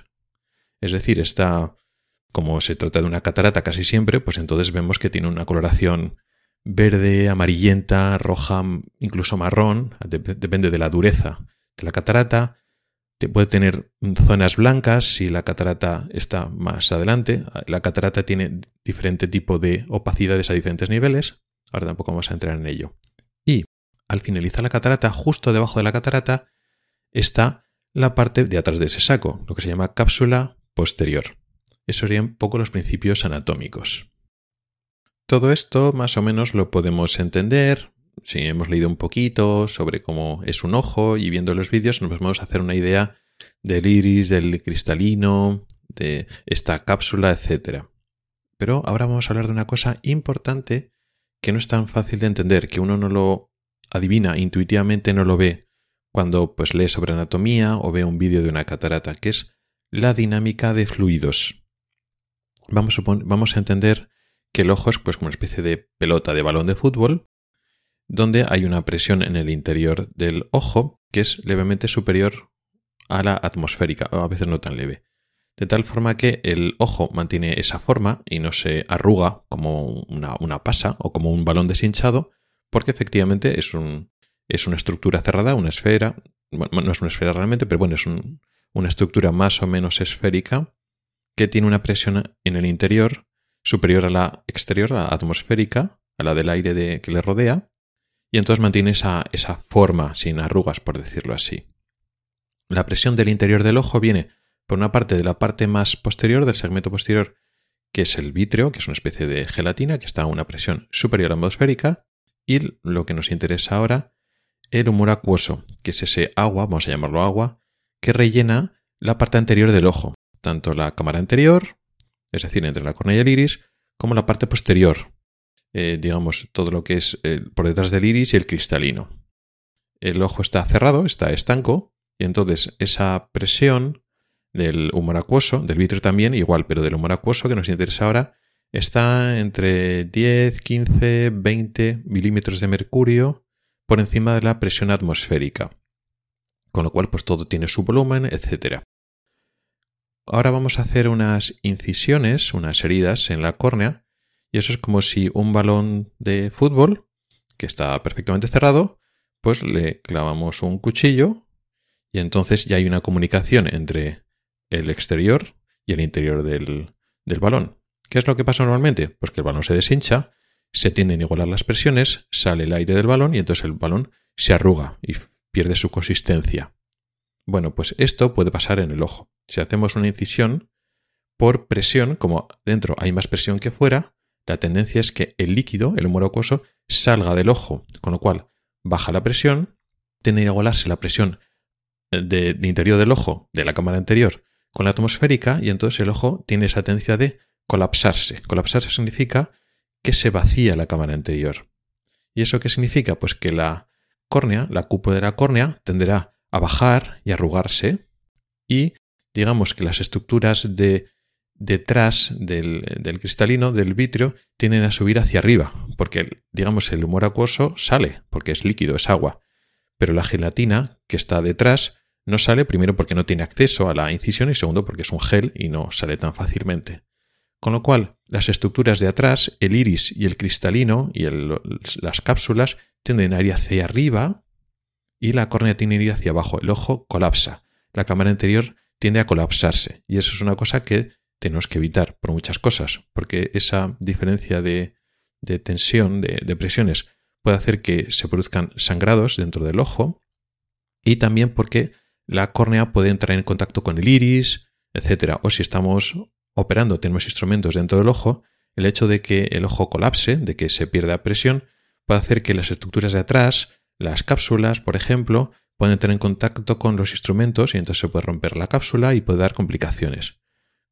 es decir, está como se trata de una catarata casi siempre, pues entonces vemos que tiene una coloración verde, amarillenta, roja, incluso marrón, depende de la dureza de la catarata. Puede tener zonas blancas si la catarata está más adelante. La catarata tiene diferente tipo de opacidades a diferentes niveles. Ahora tampoco vamos a entrar en ello. Y al finalizar la catarata, justo debajo de la catarata, está la parte de atrás de ese saco, lo que se llama cápsula posterior. Esos serían un poco los principios anatómicos. Todo esto más o menos lo podemos entender si hemos leído un poquito sobre cómo es un ojo y viendo los vídeos nos vamos a hacer una idea del iris, del cristalino, de esta cápsula, etc. Pero ahora vamos a hablar de una cosa importante que no es tan fácil de entender, que uno no lo adivina intuitivamente, no lo ve cuando pues lee sobre anatomía o ve un vídeo de una catarata, que es la dinámica de fluidos. Vamos a, vamos a entender que el ojo es pues como una especie de pelota de balón de fútbol, donde hay una presión en el interior del ojo que es levemente superior a la atmosférica, o a veces no tan leve. De tal forma que el ojo mantiene esa forma y no se arruga como una, pasa o como un balón deshinchado, porque efectivamente es, un, es una estructura cerrada, una esfera, no es una esfera realmente, pero bueno, es una estructura más o menos esférica que tiene una presión en el interior superior a la exterior, a la atmosférica, a la del aire que le rodea, y entonces mantiene esa, esa forma sin arrugas, por decirlo así. La presión del interior del ojo viene por una parte de la parte más posterior, del segmento posterior, que es el vítreo, que es una especie de gelatina que está a una presión superior atmosférica, y lo que nos interesa ahora, el humor acuoso, que es ese agua, vamos a llamarlo agua, que rellena la parte anterior del ojo, tanto la cámara anterior, es decir, entre la córnea y el iris, como la parte posterior, eh, digamos, todo lo que es eh, por detrás del iris y el cristalino. El ojo está cerrado, está estanco, y entonces esa presión del humor acuoso, del vitrio también, igual, pero del humor acuoso que nos interesa ahora, está entre 10, 15, 20 milímetros de mercurio por encima de la presión atmosférica. Con lo cual, pues todo tiene su volumen, etc. Ahora vamos a hacer unas incisiones, unas heridas en la córnea, y eso es como si un balón de fútbol, que está perfectamente cerrado, pues le clavamos un cuchillo y entonces ya hay una comunicación entre el exterior y el interior del, del balón. ¿Qué es lo que pasa normalmente? Pues que el balón se deshincha, se tienden a igualar las presiones, sale el aire del balón y entonces el balón se arruga y pierde su consistencia. Bueno, pues esto puede pasar en el ojo. Si hacemos una incisión, por presión, como dentro hay más presión que fuera, la tendencia es que el líquido, el humor acuoso, salga del ojo, con lo cual baja la presión, tiende a igualarse la presión de, de, interior del ojo, de la cámara anterior, con la atmosférica, y entonces el ojo tiene esa tendencia de colapsarse. Colapsarse significa que se vacía la cámara anterior. ¿Y eso qué significa? Pues que la córnea, la cúpula de la córnea, tenderá a bajar y arrugarse, y digamos que las estructuras de detrás del, cristalino, del vitrio, tienden a subir hacia arriba, porque, digamos, el humor acuoso sale, porque es líquido, es agua. Pero la gelatina que está detrás no sale, primero porque no tiene acceso a la incisión y segundo porque es un gel y no sale tan fácilmente. Con lo cual, las estructuras de atrás, el iris y el cristalino y las cápsulas tienden a ir hacia arriba y la córnea tiene que ir hacia abajo. El ojo colapsa. La cámara anterior tiende a colapsarse. Y eso es una cosa que tenemos que evitar por muchas cosas, porque esa diferencia de, tensión, de, presiones, puede hacer que se produzcan sangrados dentro del ojo y también porque la córnea puede entrar en contacto con el iris, etc. O si estamos operando, tenemos instrumentos dentro del ojo, el hecho de que el ojo colapse, de que se pierda presión, puede hacer que las estructuras de atrás, las cápsulas, por ejemplo, pueden entrar en contacto con los instrumentos y entonces se puede romper la cápsula y puede dar complicaciones.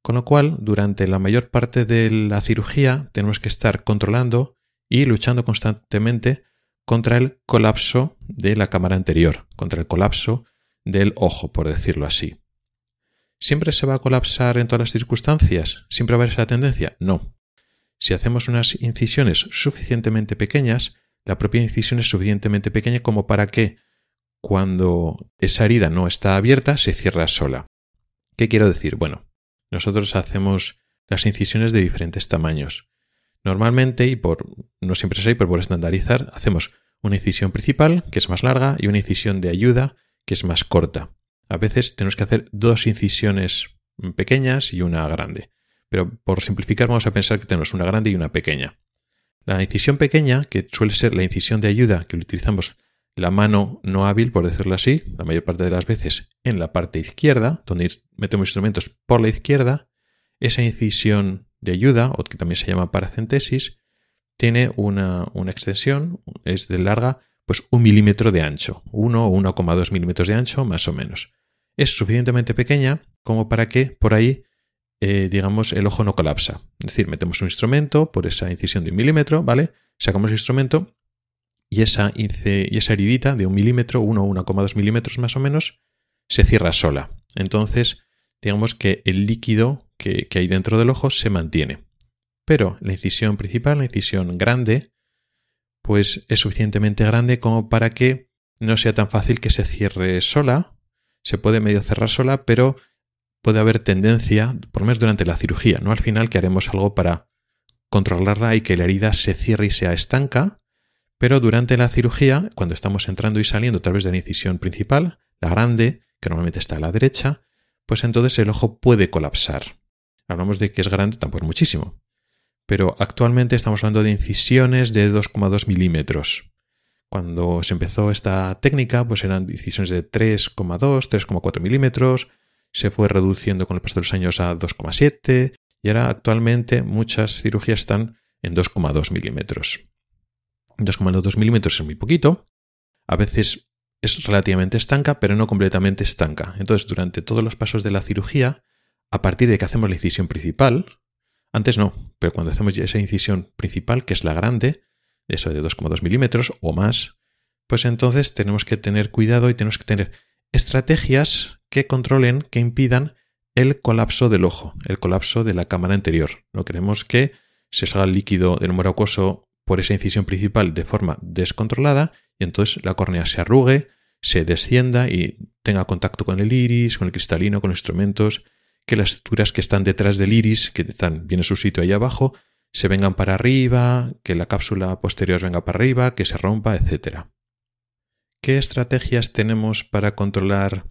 Con lo cual, durante la mayor parte de la cirugía tenemos que estar controlando y luchando constantemente contra el colapso de la cámara anterior, contra el colapso del ojo, por decirlo así. ¿Siempre se va a colapsar en todas las circunstancias? ¿Siempre va a haber esa tendencia? No. Si hacemos unas incisiones suficientemente pequeñas, la propia incisión es suficientemente pequeña como para que cuando esa herida no está abierta se cierra sola. ¿Qué quiero decir? Bueno, nosotros hacemos las incisiones de diferentes tamaños. Normalmente, y por no siempre es ahí, pero por estandarizar, hacemos una incisión principal, que es más larga, y una incisión de ayuda, que es más corta. A veces tenemos que hacer dos incisiones pequeñas y una grande. Pero por simplificar vamos a pensar que tenemos una grande y una pequeña. La incisión pequeña, que suele ser la incisión de ayuda que utilizamos la mano no hábil, por decirlo así, la mayor parte de las veces en la parte izquierda, donde metemos instrumentos por la izquierda, esa incisión de ayuda, o que también se llama paracentesis, tiene una, extensión, es de larga, pues un milímetro de ancho, 1 o 1,2 milímetros de ancho más o menos. Es suficientemente pequeña como para que por ahí, eh, digamos, el ojo no colapsa. Es decir, metemos un instrumento por esa incisión de un milímetro, ¿vale? Sacamos el instrumento y esa, y esa heridita de un milímetro, 1 o 1,2 milímetros más o menos, se cierra sola. Entonces, digamos que el líquido que, hay dentro del ojo se mantiene. Pero la incisión principal, la incisión grande, pues es suficientemente grande como para que no sea tan fácil que se cierre sola. Se puede medio cerrar sola, pero puede haber tendencia, por lo menos durante la cirugía, ¿no? Al final que haremos algo para controlarla y que la herida se cierre y sea estanca, pero durante la cirugía, cuando estamos entrando y saliendo a través de la incisión principal, la grande, que normalmente está a la derecha, pues entonces el ojo puede colapsar. Hablamos de que es grande, tampoco es muchísimo. Pero actualmente estamos hablando de incisiones de 2,2 milímetros. Cuando se empezó esta técnica, pues eran incisiones de 3,2, 3,4 milímetros. Se fue reduciendo con el paso de los años a 2,7 y ahora actualmente muchas cirugías están en 2,2 milímetros. 2,2 milímetros es muy poquito. A veces es relativamente estanca, pero no completamente estanca. Entonces, durante todos los pasos de la cirugía, a partir de que hacemos la incisión principal, antes no, pero cuando hacemos esa incisión principal, que es la grande, eso de 2,2 milímetros o más, pues entonces tenemos que tener cuidado y tenemos que tener estrategias que controlen, que impidan el colapso del ojo, el colapso de la cámara anterior. No queremos que se salga el líquido del humor acuoso por esa incisión principal de forma descontrolada y entonces la córnea se arrugue, se descienda y tenga contacto con el iris, con el cristalino, con los instrumentos, que las estructuras que están detrás del iris, que están bien en su sitio ahí abajo, se vengan para arriba, que la cápsula posterior venga para arriba, que se rompa, etc. ¿Qué estrategias tenemos para controlar,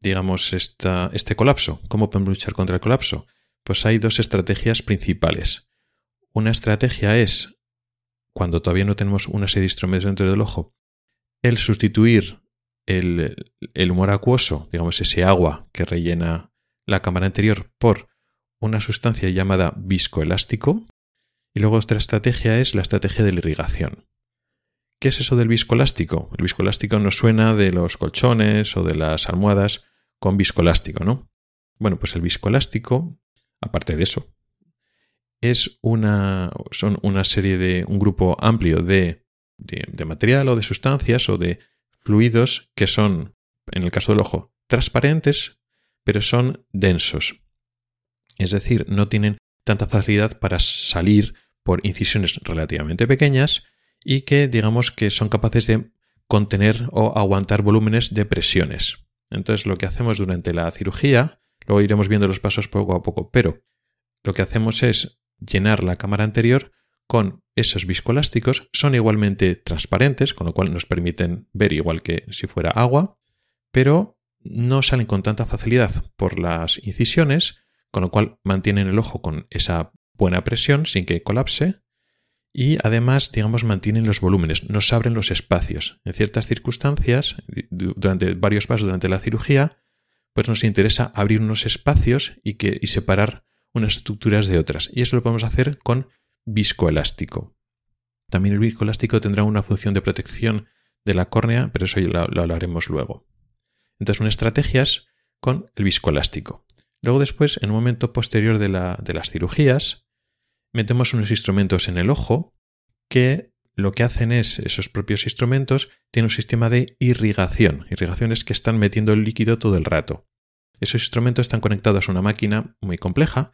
digamos, esta, este colapso? ¿Cómo podemos luchar contra el colapso? Pues hay dos estrategias principales. Una estrategia es cuando todavía no tenemos una serie de instrumentos dentro del ojo, el sustituir el, humor acuoso, digamos ese agua que rellena la cámara anterior, por una sustancia llamada viscoelástico. Y luego otra estrategia es la estrategia de la irrigación. ¿Qué es eso del viscoelástico? El viscoelástico nos suena de los colchones o de las almohadas con viscoelástico, ¿no? Bueno, pues el viscoelástico, aparte de eso, es una, son una serie de, un grupo amplio de, de, material o de sustancias o de fluidos que son, en el caso del ojo, transparentes, pero son densos. Es decir, no tienen tanta facilidad para salir por incisiones relativamente pequeñas y que digamos que son capaces de contener o aguantar volúmenes de presiones. Entonces lo que hacemos durante la cirugía, luego iremos viendo los pasos poco a poco, pero lo que hacemos es llenar la cámara anterior con esos viscoelásticos. Son igualmente transparentes, con lo cual nos permiten ver igual que si fuera agua, pero no salen con tanta facilidad por las incisiones, con lo cual mantienen el ojo con esa buena presión sin que colapse y además, digamos, mantienen los volúmenes, nos abren los espacios. En ciertas circunstancias, durante varios pasos durante la cirugía, pues nos interesa abrir unos espacios y, que, separar unas estructuras de otras. Y eso lo podemos hacer con viscoelástico. También el viscoelástico tendrá una función de protección de la córnea, pero eso ya lo, hablaremos luego. Entonces, una estrategia es con el viscoelástico. Luego después, en un momento posterior de, de las cirugías, metemos unos instrumentos en el ojo que lo que hacen es, esos propios instrumentos tienen un sistema de irrigación. Irrigación es que están metiendo el líquido todo el rato. Esos instrumentos están conectados a una máquina muy compleja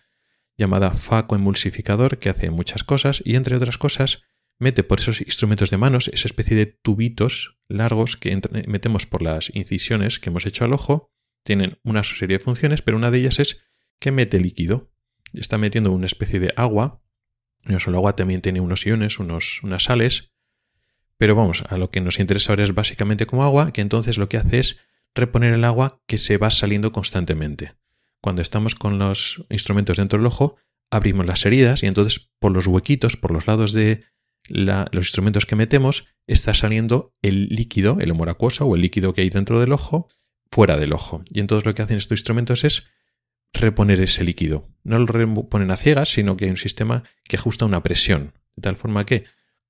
llamada facoemulsificador que hace muchas cosas y entre otras cosas mete por esos instrumentos de manos esa especie de tubitos largos que metemos por las incisiones que hemos hecho al ojo. Tienen una serie de funciones, pero una de ellas es que mete líquido. está metiendo una especie de agua. No solo agua, también tiene unos iones, unos, unas sales. Pero vamos, a lo que nos interesa ahora es básicamente como agua, que entonces lo que hace es reponer el agua que se va saliendo constantemente. Cuando estamos con los instrumentos dentro del ojo, abrimos las heridas y entonces por los huequitos, por los lados de los instrumentos que metemos, está saliendo el líquido, el humor acuoso o el líquido que hay dentro del ojo, fuera del ojo. Y entonces lo que hacen estos instrumentos es reponer ese líquido. No lo reponen a ciegas, sino que hay un sistema que ajusta una presión, de tal forma que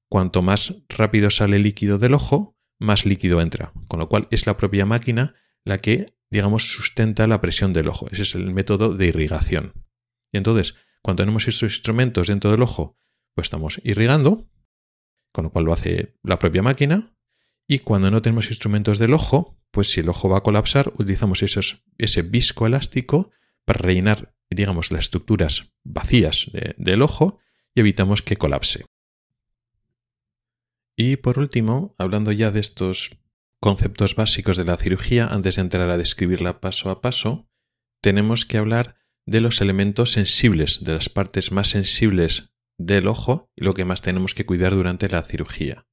cuanto más rápido sale líquido del ojo, más líquido entra. Con lo cual es la propia máquina la que, digamos, sustenta la presión del ojo. Ese es el método de irrigación. Y entonces, cuando tenemos estos instrumentos dentro del ojo, pues estamos irrigando, con lo cual lo hace la propia máquina. Y cuando no tenemos instrumentos del ojo, pues si el ojo va a colapsar, utilizamos esos, ese viscoelástico para rellenar, digamos, las estructuras vacías del ojo y evitamos que colapse. Y por último, hablando ya de estos conceptos básicos de la cirugía, antes de entrar a describirla paso a paso, tenemos que hablar de los elementos sensibles, de las partes más sensibles del ojo y lo que más tenemos que cuidar durante la cirugía.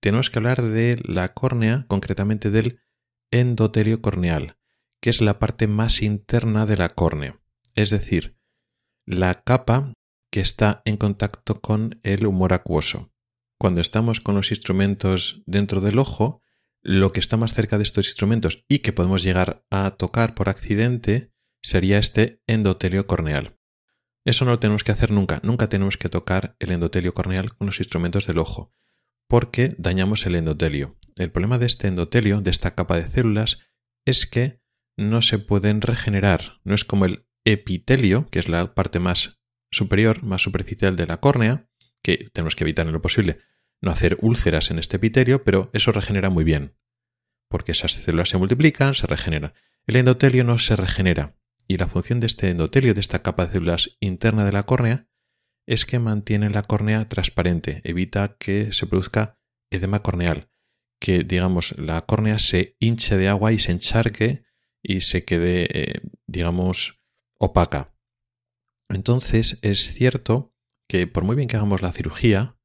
Tenemos que hablar de la córnea, concretamente del endotelio corneal, que es la parte más interna de la córnea, es decir, la capa que está en contacto con el humor acuoso. Cuando estamos con los instrumentos dentro del ojo, lo que está más cerca de estos instrumentos y que podemos llegar a tocar por accidente sería este endotelio corneal. Eso no lo tenemos que hacer nunca, nunca tenemos que tocar el endotelio corneal con los instrumentos del ojo, porque dañamos el endotelio. El problema de este endotelio, de esta capa de células, es que no se pueden regenerar. No es como el epitelio, que es la parte más superior, más superficial de la córnea, que tenemos que evitar en lo posible no hacer úlceras en este epitelio, pero eso regenera muy bien, porque esas células se multiplican, se regeneran. El endotelio no se regenera, y la función de este endotelio, de esta capa de células interna de la córnea, es que mantiene la córnea transparente, evita que se produzca edema corneal, que digamos la córnea se hinche de agua y se encharque y se quede, eh, digamos, opaca. Entonces es cierto que por muy bien que hagamos la cirugía,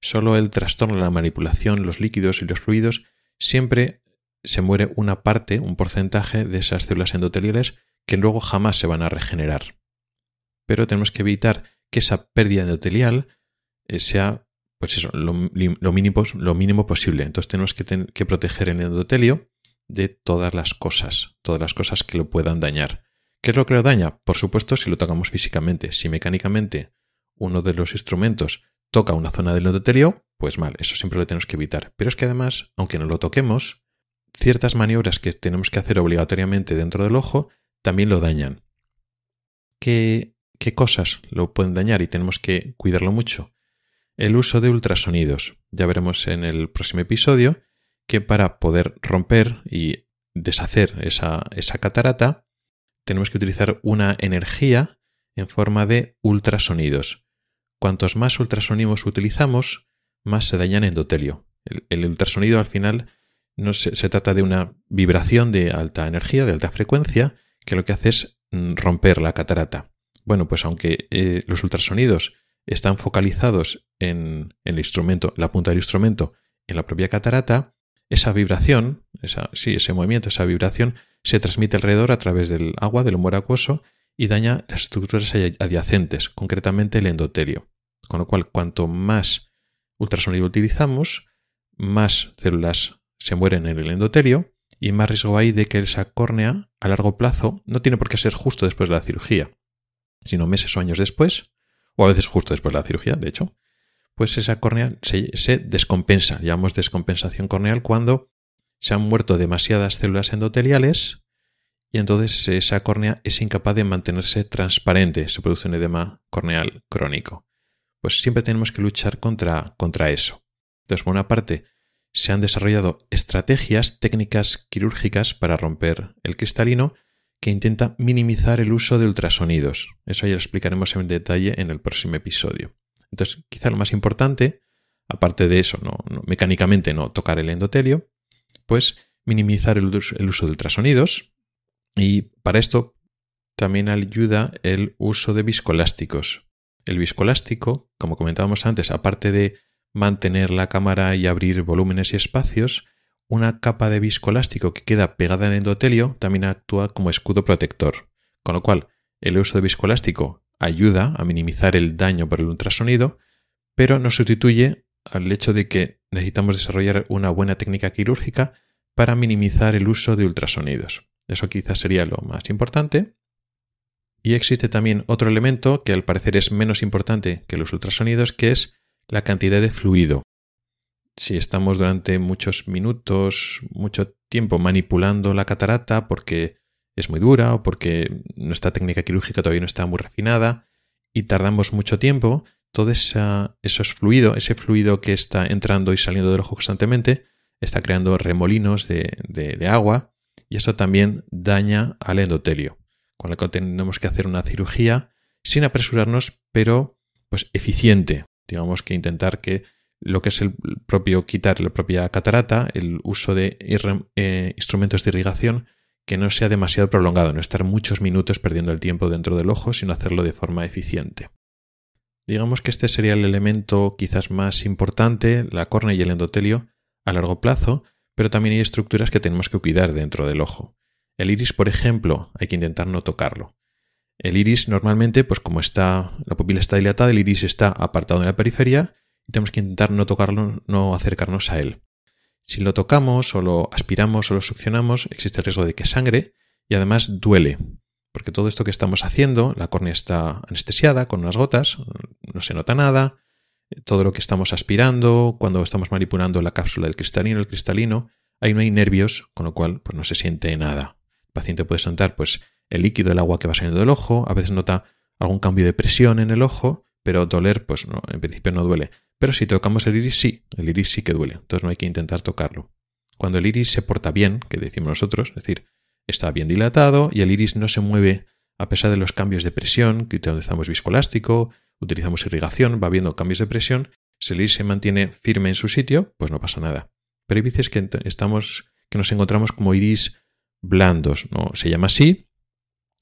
solo el trastorno de la manipulación, los líquidos y los fluidos, siempre se muere una parte, un porcentaje de esas células endoteliales que luego jamás se van a regenerar. Pero tenemos que evitar que esa pérdida endotelial eh, sea pues eso, lo, mínimo, posible. Entonces tenemos que, que proteger el endotelio de todas las cosas, todas las cosas que lo puedan dañar. ¿Qué es lo que lo daña? Por supuesto, si lo tocamos físicamente. Si mecánicamente uno de los instrumentos toca una zona del endotelio, pues mal, eso siempre lo tenemos que evitar. Pero es que además, aunque no lo toquemos, ciertas maniobras que tenemos que hacer obligatoriamente dentro del ojo también lo dañan. ¿Qué, cosas lo pueden dañar y tenemos que cuidarlo mucho? El uso de ultrasonidos. Ya veremos en el próximo episodio que para poder romper y deshacer esa, catarata, tenemos que utilizar una energía en forma de ultrasonidos. Cuantos más ultrasonidos utilizamos, más se daña el endotelio. El, ultrasonido al final no se, trata de una vibración de alta energía, de alta frecuencia, que lo que hace es mm, romper la catarata. Bueno, pues aunque eh, los ultrasonidos están focalizados en, el instrumento, la punta del instrumento, en la propia catarata, esa vibración, esa, sí, ese movimiento, esa vibración, se transmite alrededor a través del agua, del humor acuoso, y daña las estructuras adyacentes, concretamente el endotelio. Con lo cual, cuanto más ultrasonido utilizamos, más células se mueren en el endotelio y más riesgo hay de que esa córnea a largo plazo no tiene por qué ser justo después de la cirugía, sino meses o años después, o a veces justo después de la cirugía, de hecho, pues esa córnea se, descompensa. Llamamos descompensación corneal cuando se han muerto demasiadas células endoteliales y entonces esa córnea es incapaz de mantenerse transparente, se produce un edema corneal crónico. Pues siempre tenemos que luchar contra, contra eso. Entonces, por una parte, se han desarrollado estrategias técnicas quirúrgicas para romper el cristalino que intenta minimizar el uso de ultrasonidos. Eso ya lo explicaremos en detalle en el próximo episodio. Entonces, quizá lo más importante, aparte de eso, no, mecánicamente no tocar el endotelio, pues minimizar el, uso de ultrasonidos, y para esto también ayuda el uso de viscoelásticos. El viscoelástico, como comentábamos antes, aparte de mantener la cámara y abrir volúmenes y espacios, una capa de viscoelástico que queda pegada en el endotelio también actúa como escudo protector. Con lo cual, el uso de viscoelástico ayuda a minimizar el daño por el ultrasonido, pero no sustituye al hecho de que necesitamos desarrollar una buena técnica quirúrgica para minimizar el uso de ultrasonidos. Eso quizás sería lo más importante. Y existe también otro elemento que al parecer es menos importante que los ultrasonidos, que es la cantidad de fluido. Si estamos durante muchos minutos, mucho tiempo manipulando la catarata porque es muy dura o porque nuestra técnica quirúrgica todavía no está muy refinada y tardamos mucho tiempo, todo ese fluido, ese fluido que está entrando y saliendo del ojo constantemente, está creando remolinos de, de agua y eso también daña al endotelio, con lo que tenemos que hacer una cirugía sin apresurarnos, pero pues eficiente. Digamos que intentar que lo que es el propio quitar la propia catarata, el uso de eh, instrumentos de irrigación, que no sea demasiado prolongado, no estar muchos minutos perdiendo el tiempo dentro del ojo, sino hacerlo de forma eficiente. Digamos que este sería el elemento quizás más importante, la córnea y el endotelio, a largo plazo, pero también hay estructuras que tenemos que cuidar dentro del ojo. El iris, por ejemplo, hay que intentar no tocarlo. El iris normalmente, pues como está, la pupila está dilatada, el iris está apartado en la periferia y tenemos que intentar no tocarlo, no acercarnos a él. Si lo tocamos o lo aspiramos o lo succionamos, existe el riesgo de que sangre y además duele, porque todo esto que estamos haciendo, la córnea está anestesiada con unas gotas, no se nota nada, todo lo que estamos aspirando, cuando estamos manipulando la cápsula del cristalino, el cristalino, ahí no hay nervios, con lo cual pues no se siente nada. El paciente puede sentar pues el líquido, el agua que va saliendo del ojo, a veces nota algún cambio de presión en el ojo, pero doler pues no, en principio no duele. Pero si tocamos el iris sí, el iris sí que duele, entonces no hay que intentar tocarlo. Cuando el iris se porta bien, que decimos nosotros, es decir, está bien dilatado y el iris no se mueve a pesar de los cambios de presión, que utilizamos viscoelástico, utilizamos irrigación, va habiendo cambios de presión, si el iris se mantiene firme en su sitio, pues no pasa nada. Pero hay veces que estamos, que nos encontramos como iris blandos, ¿no? Se llama así,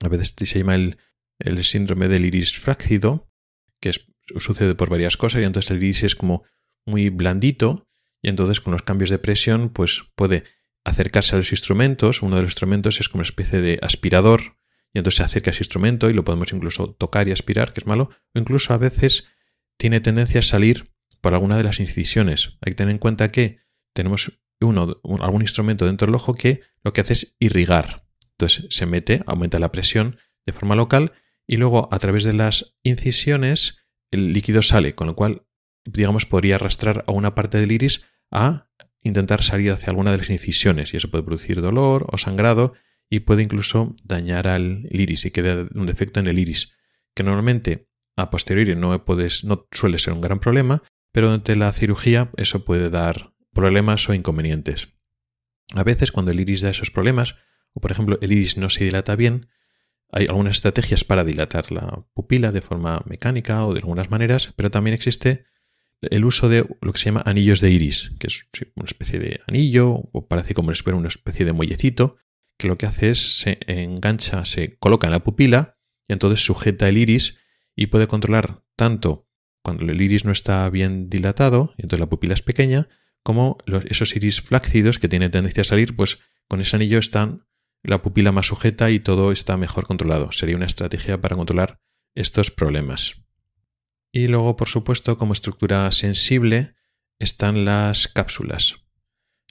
a veces se llama el, síndrome del iris frácido, que sucede por varias cosas, y entonces el iris es como muy blandito, y entonces con los cambios de presión, pues puede acercarse a los instrumentos. Uno de los instrumentos es como una especie de aspirador, y entonces se acerca a ese instrumento y lo podemos incluso tocar y aspirar, que es malo, o incluso a veces tiene tendencia a salir por alguna de las incisiones. Hay que tener en cuenta que tenemos uno, algún instrumento dentro del ojo que lo que hace es irrigar. Entonces se mete, aumenta la presión de forma local y luego a través de las incisiones el líquido sale, con lo cual, digamos, podría arrastrar a una parte del iris a intentar salir hacia alguna de las incisiones y eso puede producir dolor o sangrado y puede incluso dañar al iris y quedar un defecto en el iris, que normalmente a posteriori no, puedes, no suele ser un gran problema, pero durante la cirugía eso puede dar problemas o inconvenientes. A veces cuando el iris da esos problemas, o por ejemplo el iris no se dilata bien, hay algunas estrategias para dilatar la pupila de forma mecánica o de algunas maneras, pero también existe el uso de lo que se llama anillos de iris, que es una especie de anillo o parece como si fuera una especie de muellecito, que lo que hace es se engancha, se coloca en la pupila y entonces sujeta el iris y puede controlar tanto cuando el iris no está bien dilatado y entonces la pupila es pequeña, como esos iris flácidos que tienen tendencia a salir, pues con ese anillo están la pupila más sujeta y todo está mejor controlado. Sería una estrategia para controlar estos problemas. Y luego, por supuesto, como estructura sensible están las cápsulas.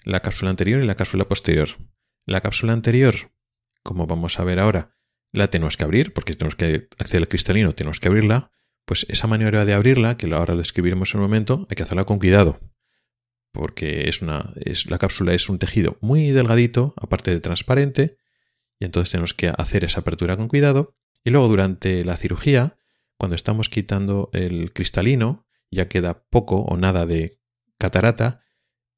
La cápsula anterior y la cápsula posterior. La cápsula anterior, como vamos a ver ahora, la tenemos que abrir, porque tenemos que acceder al cristalino, tenemos que abrirla. Pues esa maniobra de abrirla, que ahora describiremos en un momento, hay que hacerla con cuidado. Porque es una, es, la cápsula es un tejido muy delgadito, aparte de transparente, y entonces tenemos que hacer esa apertura con cuidado. Y luego durante la cirugía, cuando estamos quitando el cristalino, ya queda poco o nada de catarata,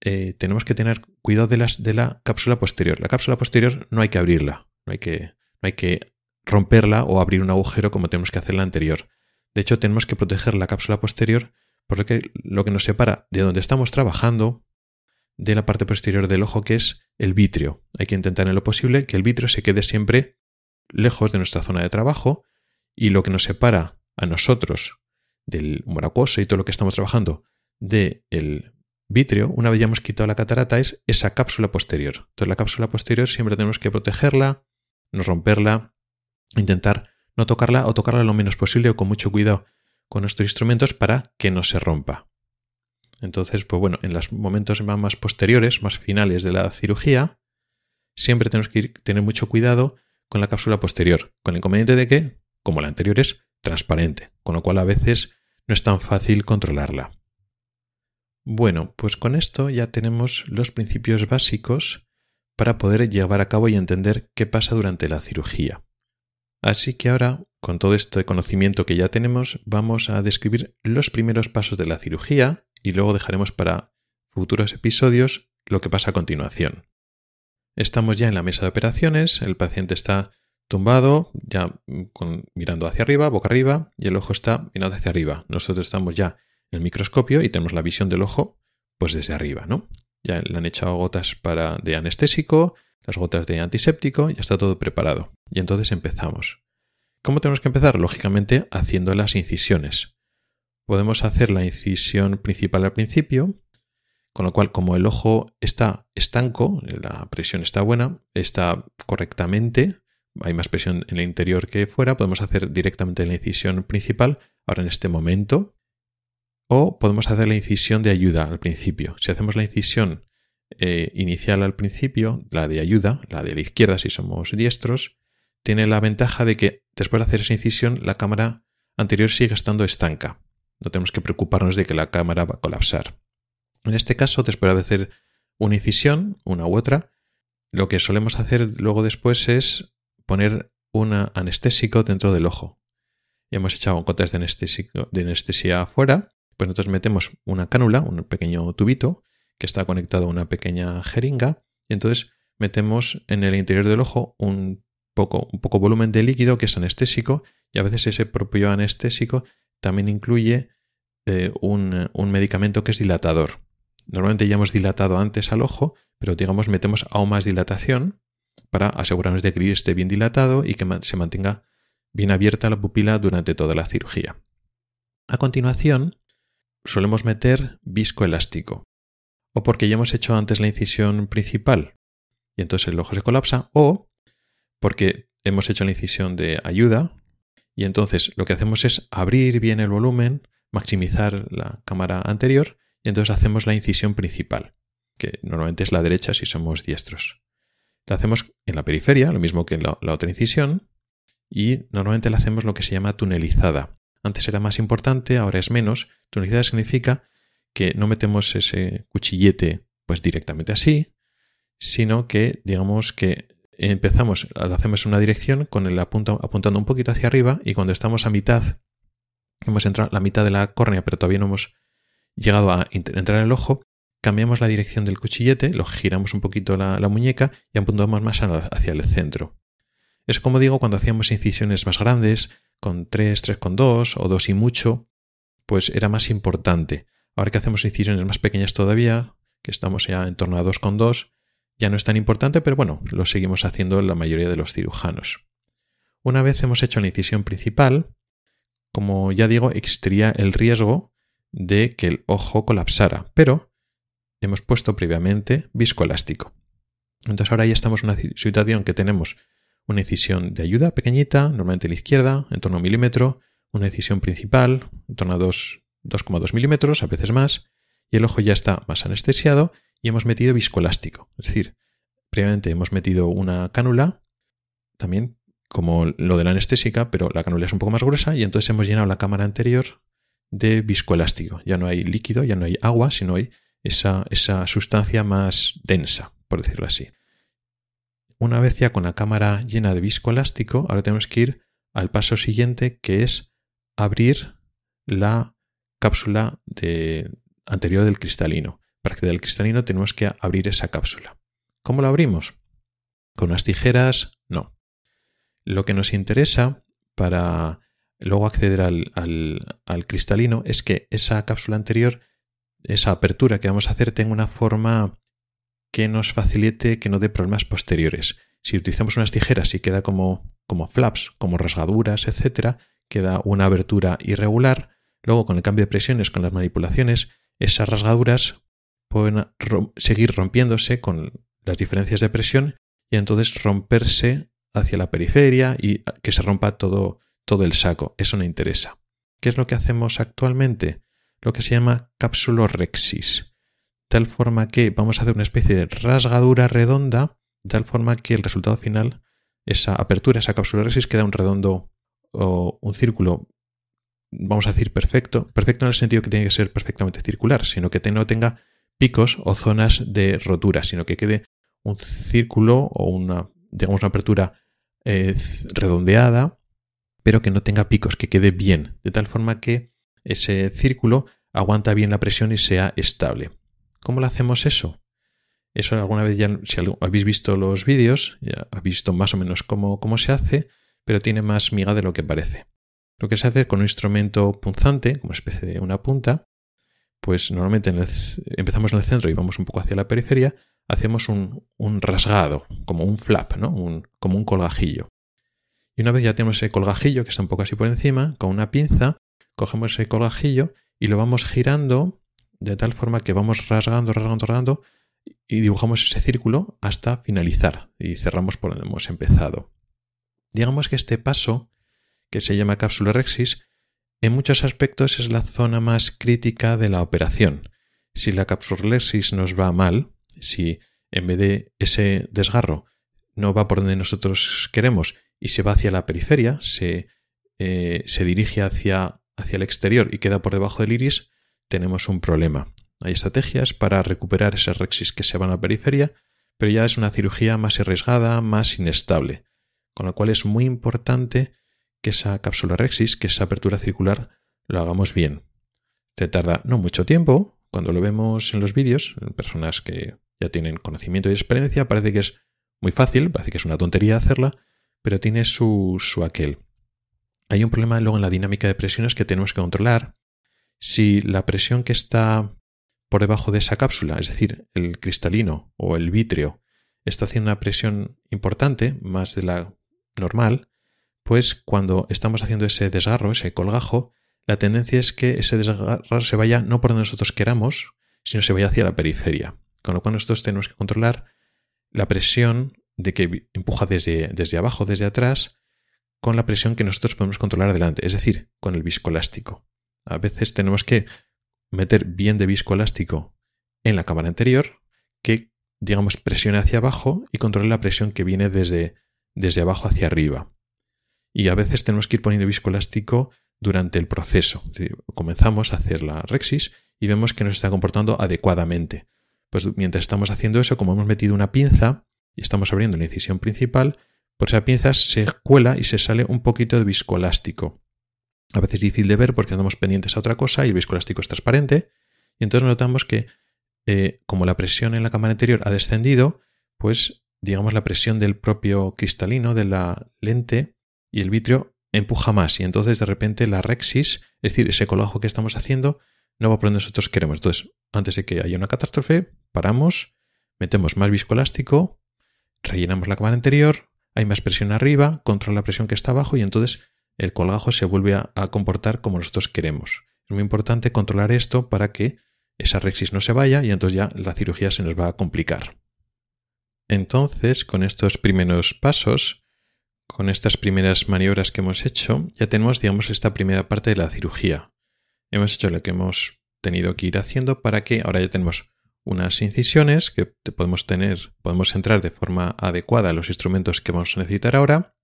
eh, tenemos que tener cuidado de, las, de la cápsula posterior. La cápsula posterior no hay que abrirla, no hay que, no hay que romperla o abrir un agujero como tenemos que hacer la anterior. De hecho, tenemos que proteger la cápsula posterior porque lo que nos separa de donde estamos trabajando de la parte posterior del ojo que es el vitrio. Hay que intentar en lo posible que el vitrio se quede siempre lejos de nuestra zona de trabajo y lo que nos separa a nosotros del humor y todo lo que estamos trabajando del vítreo, una vez ya hemos quitado la catarata, es esa cápsula posterior. Entonces la cápsula posterior siempre tenemos que protegerla, no romperla, intentar no tocarla o tocarla lo menos posible o con mucho cuidado con nuestros instrumentos para que no se rompa. Entonces, pues bueno, en los momentos más posteriores, más finales de la cirugía, siempre tenemos que tener mucho cuidado con la cápsula posterior, con el inconveniente de que, como la anterior es transparente, con lo cual a veces no es tan fácil controlarla. Bueno, pues con esto ya tenemos los principios básicos para poder llevar a cabo y entender qué pasa durante la cirugía. Así que ahora, con todo este conocimiento que ya tenemos, vamos a describir los primeros pasos de la cirugía y luego dejaremos para futuros episodios lo que pasa a continuación. Estamos ya en la mesa de operaciones, el paciente está tumbado, ya mirando hacia arriba, boca arriba, y el ojo está mirando hacia arriba. Nosotros estamos ya el microscopio y tenemos la visión del ojo pues desde arriba, ¿no? Ya le han echado gotas para, de anestésico, las gotas de antiséptico, ya está todo preparado. Y entonces empezamos. ¿Cómo tenemos que empezar? Lógicamente haciendo las incisiones. Podemos hacer la incisión principal al principio, con lo cual como el ojo está estanco, la presión está buena, está correctamente, hay más presión en el interior que fuera, podemos hacer directamente la incisión principal, ahora en este momento, o podemos hacer la incisión de ayuda al principio. Si hacemos la incisión eh, inicial al principio, la de ayuda, la de la izquierda si somos diestros, tiene la ventaja de que después de hacer esa incisión la cámara anterior sigue estando estanca. No tenemos que preocuparnos de que la cámara va a colapsar. En este caso, después de hacer una incisión, una u otra, lo que solemos hacer luego después es poner un anestésico dentro del ojo. Ya hemos echado gotas de, de anestesia afuera pues nosotros metemos una cánula, un pequeño tubito que está conectado a una pequeña jeringa y entonces metemos en el interior del ojo un poco, un poco volumen de líquido que es anestésico y a veces ese propio anestésico también incluye eh, un, un medicamento que es dilatador. Normalmente ya hemos dilatado antes al ojo, pero digamos metemos aún más dilatación para asegurarnos de que esté bien dilatado y que se mantenga bien abierta la pupila durante toda la cirugía. A continuación, solemos meter viscoelástico. O porque ya hemos hecho antes la incisión principal y entonces el ojo se colapsa. O porque hemos hecho la incisión de ayuda y entonces lo que hacemos es abrir bien el volumen, maximizar la cámara anterior y entonces hacemos la incisión principal, que normalmente es la derecha si somos diestros. La hacemos en la periferia, lo mismo que en la, la otra incisión, y normalmente la hacemos lo que se llama tunelizada, antes era más importante, ahora es menos. Tonalidad significa que no metemos ese cuchillete pues directamente así, sino que digamos que empezamos, hacemos una dirección con el apuntando un poquito hacia arriba y cuando estamos a mitad, hemos entrado a la mitad de la córnea pero todavía no hemos llegado a entrar en el ojo, cambiamos la dirección del cuchillete, lo giramos un poquito la, la muñeca y apuntamos más hacia el centro. Es como digo cuando hacíamos incisiones más grandes, con 3, 3,2 o 2 y mucho, pues era más importante. Ahora que hacemos incisiones más pequeñas todavía, que estamos ya en torno a 2,2, ya no es tan importante, pero bueno, lo seguimos haciendo la mayoría de los cirujanos. Una vez hemos hecho la incisión principal, como ya digo, existiría el riesgo de que el ojo colapsara, pero hemos puesto previamente viscoelástico. Entonces ahora ya estamos en una situación que tenemos una incisión de ayuda pequeñita, normalmente a la izquierda, en torno a un milímetro, una incisión principal, en torno a 2,2 milímetros, a veces más, y el ojo ya está más anestesiado y hemos metido viscoelástico. Es decir, previamente hemos metido una cánula, también como lo de la anestésica, pero la cánula es un poco más gruesa y entonces hemos llenado la cámara anterior de viscoelástico. Ya no hay líquido, ya no hay agua, sino hay esa, esa sustancia más densa, por decirlo así una vez ya con la cámara llena de viscoelástico, ahora tenemos que ir al paso siguiente que es abrir la cápsula anterior del cristalino. Para acceder al cristalino tenemos que abrir esa cápsula. ¿Cómo la abrimos? ¿Con unas tijeras? No. Lo que nos interesa para luego acceder al cristalino es que esa cápsula anterior, esa apertura que vamos a hacer, tenga una forma que nos facilite que no dé problemas posteriores. Si utilizamos unas tijeras y queda como como flaps, como rasgaduras, etcétera, queda una abertura irregular. Luego, con el cambio de presiones, con las manipulaciones, esas rasgaduras pueden seguir rompiéndose con las diferencias de presión y entonces romperse hacia la periferia y que se rompa todo, todo el saco. Eso no interesa. ¿Qué es lo que hacemos actualmente? Lo que se llama capsulorexis. Tal forma que vamos a hacer una especie de rasgadura redonda, de tal forma que el resultado final, esa apertura, esa capsulorexis, queda un redondo o un círculo, vamos a decir perfecto. Perfecto en el sentido que tiene que ser perfectamente circular, sino que no tenga picos o zonas de rotura, sino que quede un círculo o una, digamos, una apertura eh, redondeada, pero que no tenga picos, que quede bien, de tal forma que ese círculo aguanta bien la presión y sea estable. ¿Cómo lo hacemos eso? Eso alguna vez ya, si habéis visto los vídeos, ya habéis visto más o menos cómo, cómo se hace, pero tiene más miga de lo que parece. Lo que se hace con un instrumento punzante, como una especie de una punta, pues normalmente empezamos en el centro y vamos un poco hacia la periferia, hacemos un, rasgado, como un flap, ¿no? como un colgajillo. Y una vez ya tenemos ese colgajillo, que está un poco así por encima, con una pinza, cogemos ese colgajillo y lo vamos girando de tal forma que vamos rasgando, rasgando, rasgando y dibujamos ese círculo hasta finalizar y cerramos por donde hemos empezado. Digamos que este paso, que se llama cápsula rexis, en muchos aspectos es la zona más crítica de la operación. Si la capsulorexis nos va mal, si en vez de ese desgarro no va por donde nosotros queremos y se va hacia la periferia, se, eh, se dirige hacia, hacia el exterior y queda por debajo del iris, tenemos un problema. Hay estrategias para recuperar esas rexis que se van a la periferia, pero ya es una cirugía más arriesgada, más inestable, con lo cual es muy importante que esa cápsula rexis, que esa apertura circular, lo hagamos bien. Te tarda no mucho tiempo, cuando lo vemos en los vídeos, personas que ya tienen conocimiento y experiencia, parece que es muy fácil, parece que es una tontería hacerla, pero tiene su, su aquel. Hay un problema luego en la dinámica de presiones que tenemos que controlar. Si la presión que está por debajo de esa cápsula, es decir, el cristalino o el vítreo, está haciendo una presión importante, más de la normal, pues cuando estamos haciendo ese desgarro, ese colgajo, la tendencia es que ese desgarro se vaya no por donde nosotros queramos, sino se vaya hacia la periferia. Con lo cual nosotros tenemos que controlar la presión de que empuja desde, desde abajo, desde atrás, con la presión que nosotros podemos controlar adelante, es decir, con el viscoelástico. A veces tenemos que meter bien de viscoelástico en la cámara anterior que, digamos, presione hacia abajo y controle la presión que viene desde, desde abajo hacia arriba. Y a veces tenemos que ir poniendo viscoelástico durante el proceso. comenzamos a hacer la rexis y vemos que nos está comportando adecuadamente. Pues mientras estamos haciendo eso, como hemos metido una pinza y estamos abriendo la incisión principal, por esa pinza se cuela y se sale un poquito de viscoelástico. A veces difícil de ver porque andamos pendientes a otra cosa y el viscoelástico es transparente. Y entonces notamos que eh, como la presión en la cámara anterior ha descendido, pues digamos la presión del propio cristalino de la lente y el vitrio empuja más y entonces de repente la rexis, es decir, ese colajo que estamos haciendo, no va por donde nosotros queremos. Entonces, antes de que haya una catástrofe, paramos, metemos más viscoelástico, rellenamos la cámara anterior, hay más presión arriba, controla la presión que está abajo y entonces el colgajo se vuelve a, a, comportar como nosotros queremos. Es muy importante controlar esto para que esa rexis no se vaya y entonces ya la cirugía se nos va a complicar. Entonces, con estos primeros pasos, con estas primeras maniobras que hemos hecho, ya tenemos, digamos, esta primera parte de la cirugía. Hemos hecho lo que hemos tenido que ir haciendo para que ahora ya tenemos unas incisiones que podemos tener, podemos entrar de forma adecuada a los instrumentos que vamos a necesitar ahora.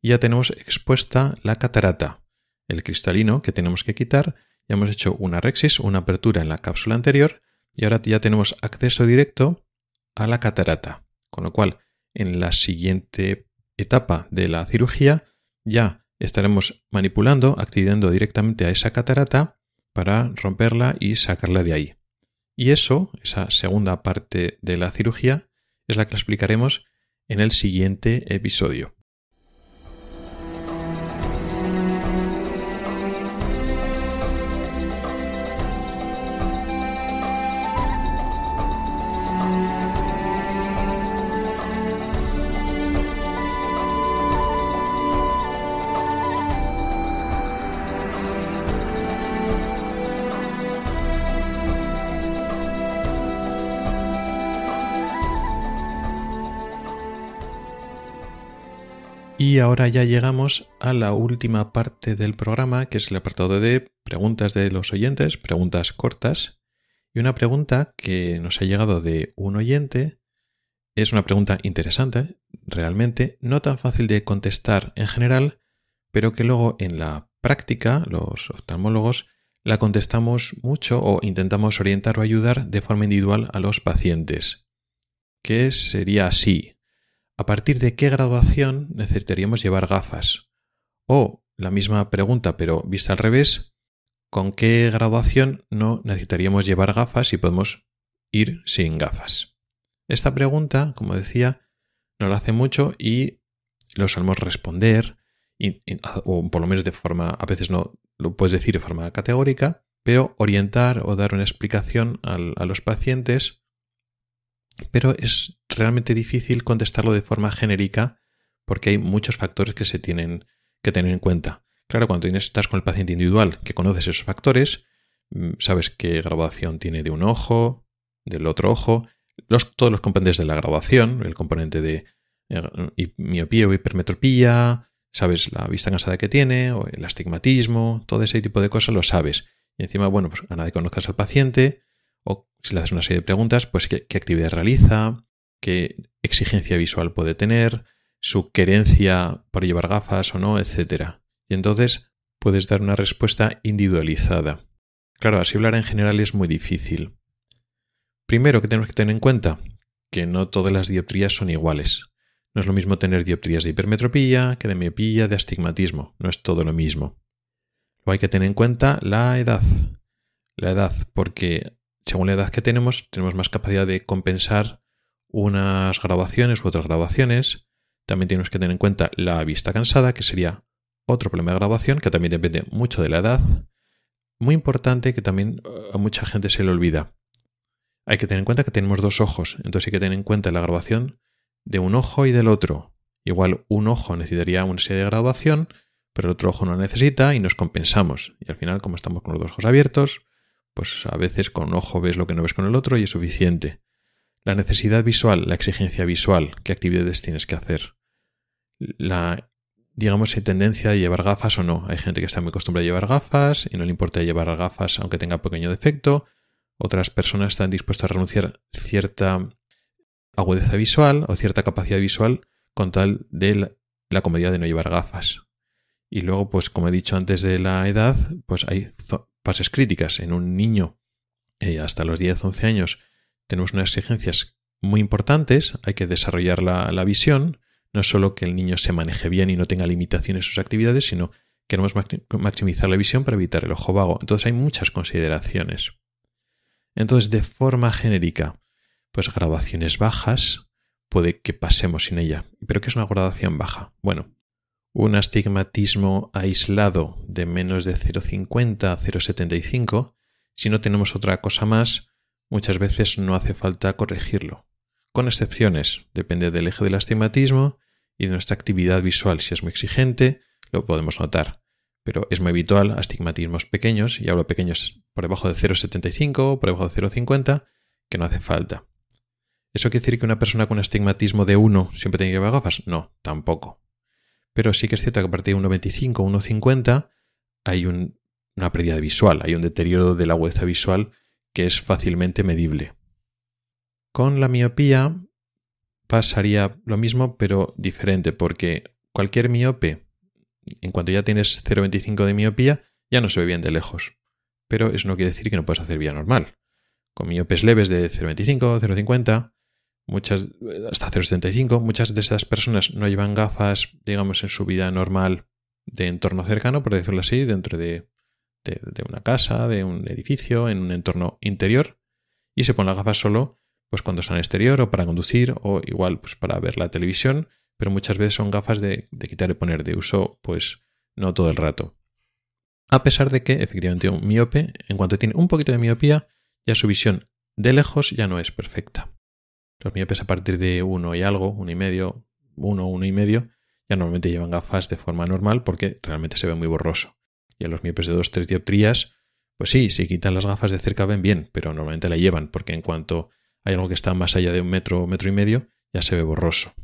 Y ya tenemos expuesta la catarata, el cristalino que tenemos que quitar. Ya hemos hecho una rexis, una apertura en la cápsula anterior y ahora ya tenemos acceso directo a la catarata. Con lo cual, en la siguiente etapa de la cirugía ya estaremos manipulando, accediendo directamente a esa catarata para romperla y sacarla de ahí. Y eso, esa segunda parte de la cirugía, es la que explicaremos en el siguiente episodio. Y ahora ya llegamos a la última parte del programa, que es el apartado de preguntas de los oyentes, preguntas cortas. Y una pregunta que nos ha llegado de un oyente es una pregunta interesante, realmente, no tan fácil de contestar en general, pero que luego en la práctica, los oftalmólogos, la contestamos mucho o intentamos orientar o ayudar de forma individual a los pacientes. Que sería así a partir de qué graduación necesitaríamos llevar gafas. O la misma pregunta, pero vista al revés, ¿con qué graduación no necesitaríamos llevar gafas y podemos ir sin gafas? Esta pregunta, como decía, nos la hace mucho y lo solemos responder, o por lo menos de forma, a veces no lo puedes decir de forma categórica, pero orientar o dar una explicación a los pacientes pero es realmente difícil contestarlo de forma genérica porque hay muchos factores que se tienen que tener en cuenta. Claro, cuando estás con el paciente individual que conoces esos factores, mm, sabes qué graduación tiene de un ojo, del otro ojo, todos los componentes de la graduación, el componente de eh, miopía o hipermetropía, sabes la vista cansada que tiene, o el astigmatismo, todo ese tipo de cosas lo sabes. Y encima, bueno, pues a nadie conoces al paciente, si le haces una serie de preguntas, pues qué, actividad realiza, qué exigencia visual puede tener, su querencia por llevar gafas o no, etc. Y entonces puedes dar una respuesta individualizada. Claro, así hablar en general es muy difícil. Primero que tenemos que tener en cuenta que no todas las dioptrías son iguales. No es lo mismo tener dioptrías de hipermetropía que de miopía, de astigmatismo. No es todo lo mismo. Luego hay que tener en cuenta la edad. La edad, porque según la edad que tenemos, tenemos más capacidad de compensar unas grabaciones u otras grabaciones. También tenemos que tener en cuenta la vista cansada, que sería otro problema de grabación, que también depende mucho de la edad. Muy importante que también eh, a mucha gente se le olvida. Hay que tener en cuenta que tenemos dos ojos, entonces hay que tener en cuenta la grabación de un ojo y del otro. Igual un ojo necesitaría una serie de graduación, pero el otro ojo no necesita y nos compensamos. Y al final, como estamos con los dos ojos abiertos, pues a veces con ojo ves lo que no ves con el otro y es suficiente. La necesidad visual, la exigencia visual, qué actividades tienes que hacer. La, digamos, tendencia a llevar gafas o no. Hay gente que está muy acostumbrada a llevar gafas y no le importa llevar gafas aunque tenga pequeño defecto. Otras personas están dispuestas a renunciar cierta agudeza visual o cierta capacidad visual con tal de la comodidad de no llevar gafas. Y luego, pues como he dicho antes de la edad, pues hay fases críticas. En un niño eh, hasta los 10-11 años tenemos unas exigencias muy importantes, hay que desarrollar la, visión, no solo que el niño se maneje bien y no tenga limitaciones en sus actividades, sino queremos maximizar la visión para evitar el ojo vago. Entonces hay muchas consideraciones. Entonces, de forma genérica, pues graduaciones bajas, puede que pasemos sin ella. ¿Pero qué es una graduación baja? Bueno, un astigmatismo aislado de menos de 0,50 a 0,75, si no tenemos otra cosa más, muchas veces no hace falta corregirlo. Con excepciones, depende del eje del astigmatismo y de nuestra actividad visual. Si es muy exigente, lo podemos notar. Pero es muy habitual astigmatismos pequeños, y hablo pequeños por debajo de 0,75 o por debajo de 0,50, que no hace falta. ¿Eso quiere decir que una persona con astigmatismo de 1 siempre tiene que llevar gafas? No, tampoco. Pero sí que es cierto que a partir de 1,25 o 1,50 hay una pérdida visual, hay un deterioro de la agudeza visual que es fácilmente medible. Con la miopía pasaría lo mismo, pero diferente, porque cualquier miope, en cuanto ya tienes 0,25 de miopía, ya no se ve bien de lejos. Pero eso no quiere decir que no puedas hacer vía normal. Con miopes leves de 0,25, 0,50, muchas, hasta 0,75. Muchas de esas personas no llevan gafas, digamos, en su vida normal de entorno cercano, por decirlo así, dentro de, una casa, de un edificio, en un entorno interior, y se ponen las gafas solo pues cuando están exterior o para conducir o igual pues para ver la televisión, pero muchas veces son gafas de, de quitar y poner de uso pues no todo el rato. A pesar de que efectivamente un miope, en cuanto tiene un poquito de miopía, ya su visión de lejos ya no es perfecta. Los miopes a partir de uno y algo, uno y medio, uno, uno y medio, ya normalmente llevan gafas de forma normal porque realmente se ve muy borroso. Y a los miopes de dos, tres dioptrías, pues sí, si quitan las gafas de cerca ven bien, pero normalmente la llevan porque en cuanto hay algo que está más allá de un metro, metro y medio, ya se ve borroso.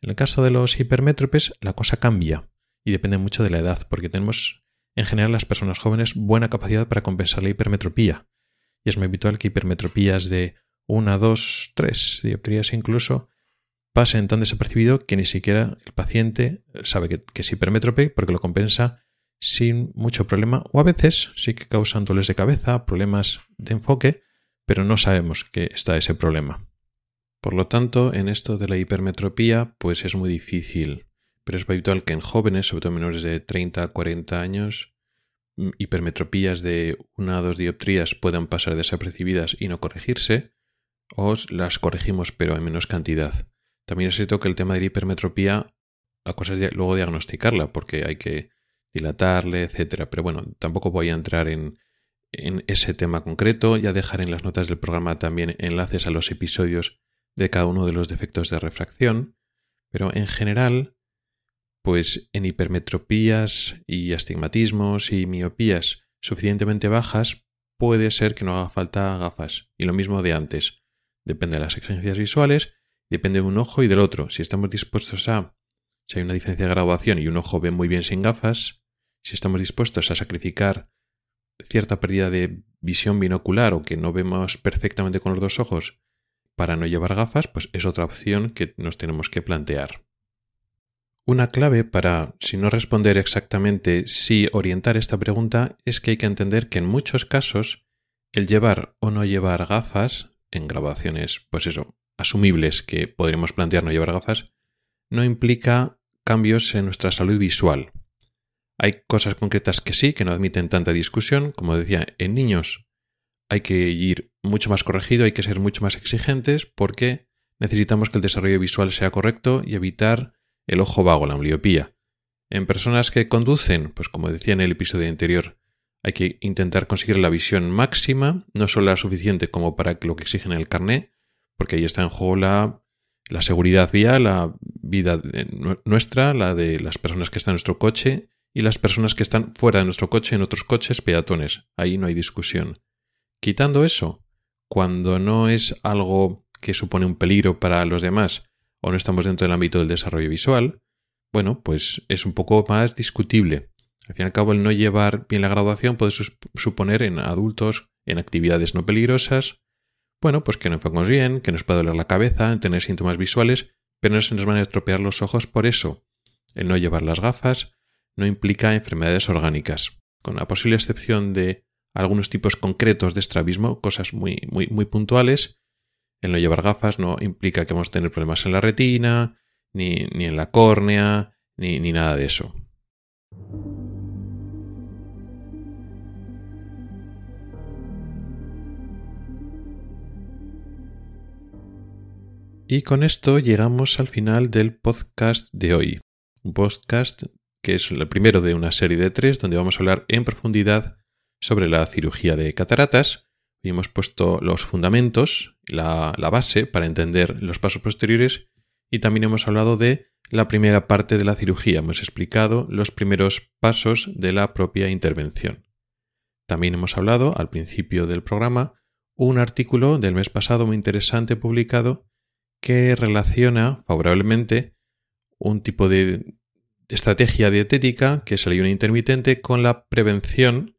En el caso de los hipermétropes, la cosa cambia y depende mucho de la edad, porque tenemos en general las personas jóvenes buena capacidad para compensar la hipermetropía. Y es muy habitual que hipermetropías de 1, 2, 3 dioptrías incluso pasen tan desapercibido que ni siquiera el paciente sabe que, es hipermétrope porque lo compensa sin mucho problema o a veces sí que causan dolores de cabeza, problemas de enfoque, pero no sabemos que está ese problema. Por lo tanto, en esto de la hipermetropía, pues es muy difícil, pero es habitual que en jóvenes, sobre todo menores de 30 a 40 años, mm, hipermetropías de una o dos dioptrías puedan pasar desapercibidas y no corregirse, o las corregimos pero en menos cantidad. También es cierto que el tema de la hipermetropía, la cosa es luego diagnosticarla, porque hay que dilatarle, etcétera. Pero bueno, tampoco voy a entrar en, en ese tema concreto, ya dejar en las notas del programa también enlaces a los episodios de cada uno de los defectos de refracción, pero en general, pues en hipermetropías y astigmatismos y miopías suficientemente bajas, puede ser que no haga falta gafas. Y lo mismo de antes. Depende de las exigencias visuales, depende de un ojo y del otro. Si estamos dispuestos a, si hay una diferencia de graduación y un ojo ve muy bien sin gafas, si estamos dispuestos a sacrificar cierta pérdida de visión binocular o que no vemos perfectamente con los dos ojos para no llevar gafas, pues es otra opción que nos tenemos que plantear. Una clave para, si no responder exactamente si orientar esta pregunta, es que hay que entender que en muchos casos el llevar o no llevar gafas, en grabaciones, pues eso, asumibles que podríamos plantear no llevar gafas, no implica cambios en nuestra salud visual. Hay cosas concretas que sí, que no admiten tanta discusión, como decía, en niños hay que ir mucho más corregido, hay que ser mucho más exigentes porque necesitamos que el desarrollo visual sea correcto y evitar el ojo vago, la ambliopía. En personas que conducen, pues como decía en el episodio anterior, hay que intentar conseguir la visión máxima, no solo la suficiente como para lo que exigen el carné, porque ahí está en juego la, seguridad vial, la vida nuestra, la de las personas que están en nuestro coche y las personas que están fuera de nuestro coche en otros coches peatones. Ahí no hay discusión. Quitando eso, cuando no es algo que supone un peligro para los demás o no estamos dentro del ámbito del desarrollo visual, bueno, pues es un poco más discutible. Al fin y al cabo, el no llevar bien la graduación puede suponer en adultos, en actividades no peligrosas, bueno, pues que no enfocamos bien, que nos puede doler la cabeza, en tener síntomas visuales, pero no se nos van a estropear los ojos por eso. El no llevar las gafas no implica enfermedades orgánicas, con la posible excepción de algunos tipos concretos de estrabismo, cosas muy, muy, muy puntuales. El no llevar gafas no implica que vamos a tener problemas en la retina, ni, ni en la córnea, ni, ni nada de eso. Y con esto llegamos al final del podcast de hoy. Un podcast que es el primero de una serie de tres donde vamos a hablar en profundidad sobre la cirugía de cataratas. y hemos puesto los fundamentos, la, la base para entender los pasos posteriores y también hemos hablado de la primera parte de la cirugía. Hemos explicado los primeros pasos de la propia intervención. También hemos hablado al principio del programa un artículo del mes pasado muy interesante publicado que relaciona favorablemente un tipo de estrategia dietética, que es el ayuno intermitente, con la prevención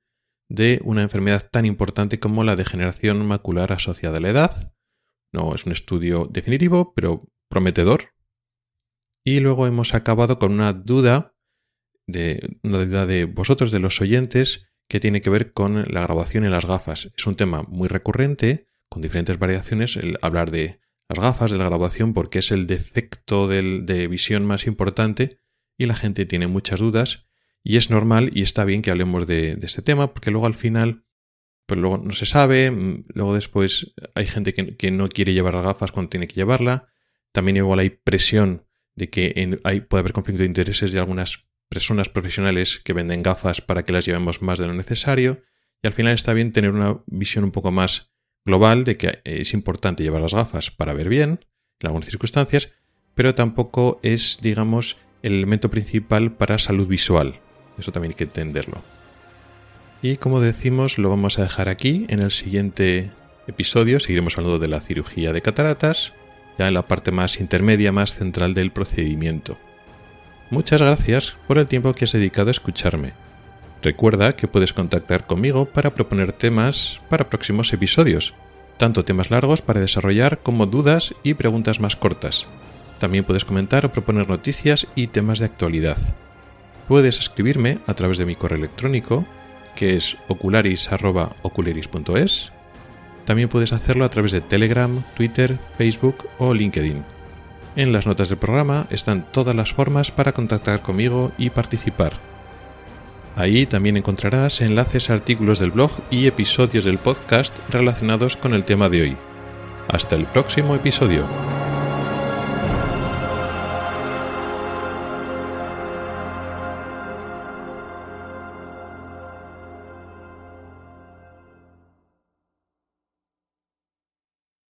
de una enfermedad tan importante como la degeneración macular asociada a la edad. No es un estudio definitivo, pero prometedor. Y luego hemos acabado con una duda de una duda de vosotros, de los oyentes, que tiene que ver con la grabación en las gafas. Es un tema muy recurrente, con diferentes variaciones, el hablar de las gafas, de la grabación, porque es el defecto de visión más importante y la gente tiene muchas dudas y es normal y está bien que hablemos de, este tema porque luego al final pues luego no se sabe, mm, luego después hay gente que, no quiere llevar las gafas cuando tiene que llevarla, también igual hay presión de que hay, puede haber conflicto de intereses de algunas personas profesionales que venden gafas para que las llevemos más de lo necesario y al final está bien tener una visión un poco más global de que es importante llevar las gafas para ver bien en algunas circunstancias, pero tampoco es, digamos, el elemento principal para salud visual. Eso también hay que entenderlo. Y como decimos, lo vamos a dejar aquí. En el siguiente episodio seguiremos hablando de la cirugía de cataratas ya en la parte más intermedia, más central del procedimiento. Muchas gracias por el tiempo que has dedicado a escucharme. Recuerda que puedes contactar conmigo para proponer temas para próximos episodios, tanto temas largos para desarrollar como dudas y preguntas más cortas. También puedes comentar o proponer noticias y temas de actualidad. Puedes escribirme a través de mi correo electrónico, que es ocularis.ocularis.es. También puedes hacerlo a través de Telegram, Twitter, Facebook o LinkedIn. En las notas del programa están todas las formas para contactar conmigo y participar. Ahí también encontrarás enlaces a artículos del blog y episodios del podcast relacionados con el tema de hoy. Hasta el próximo episodio.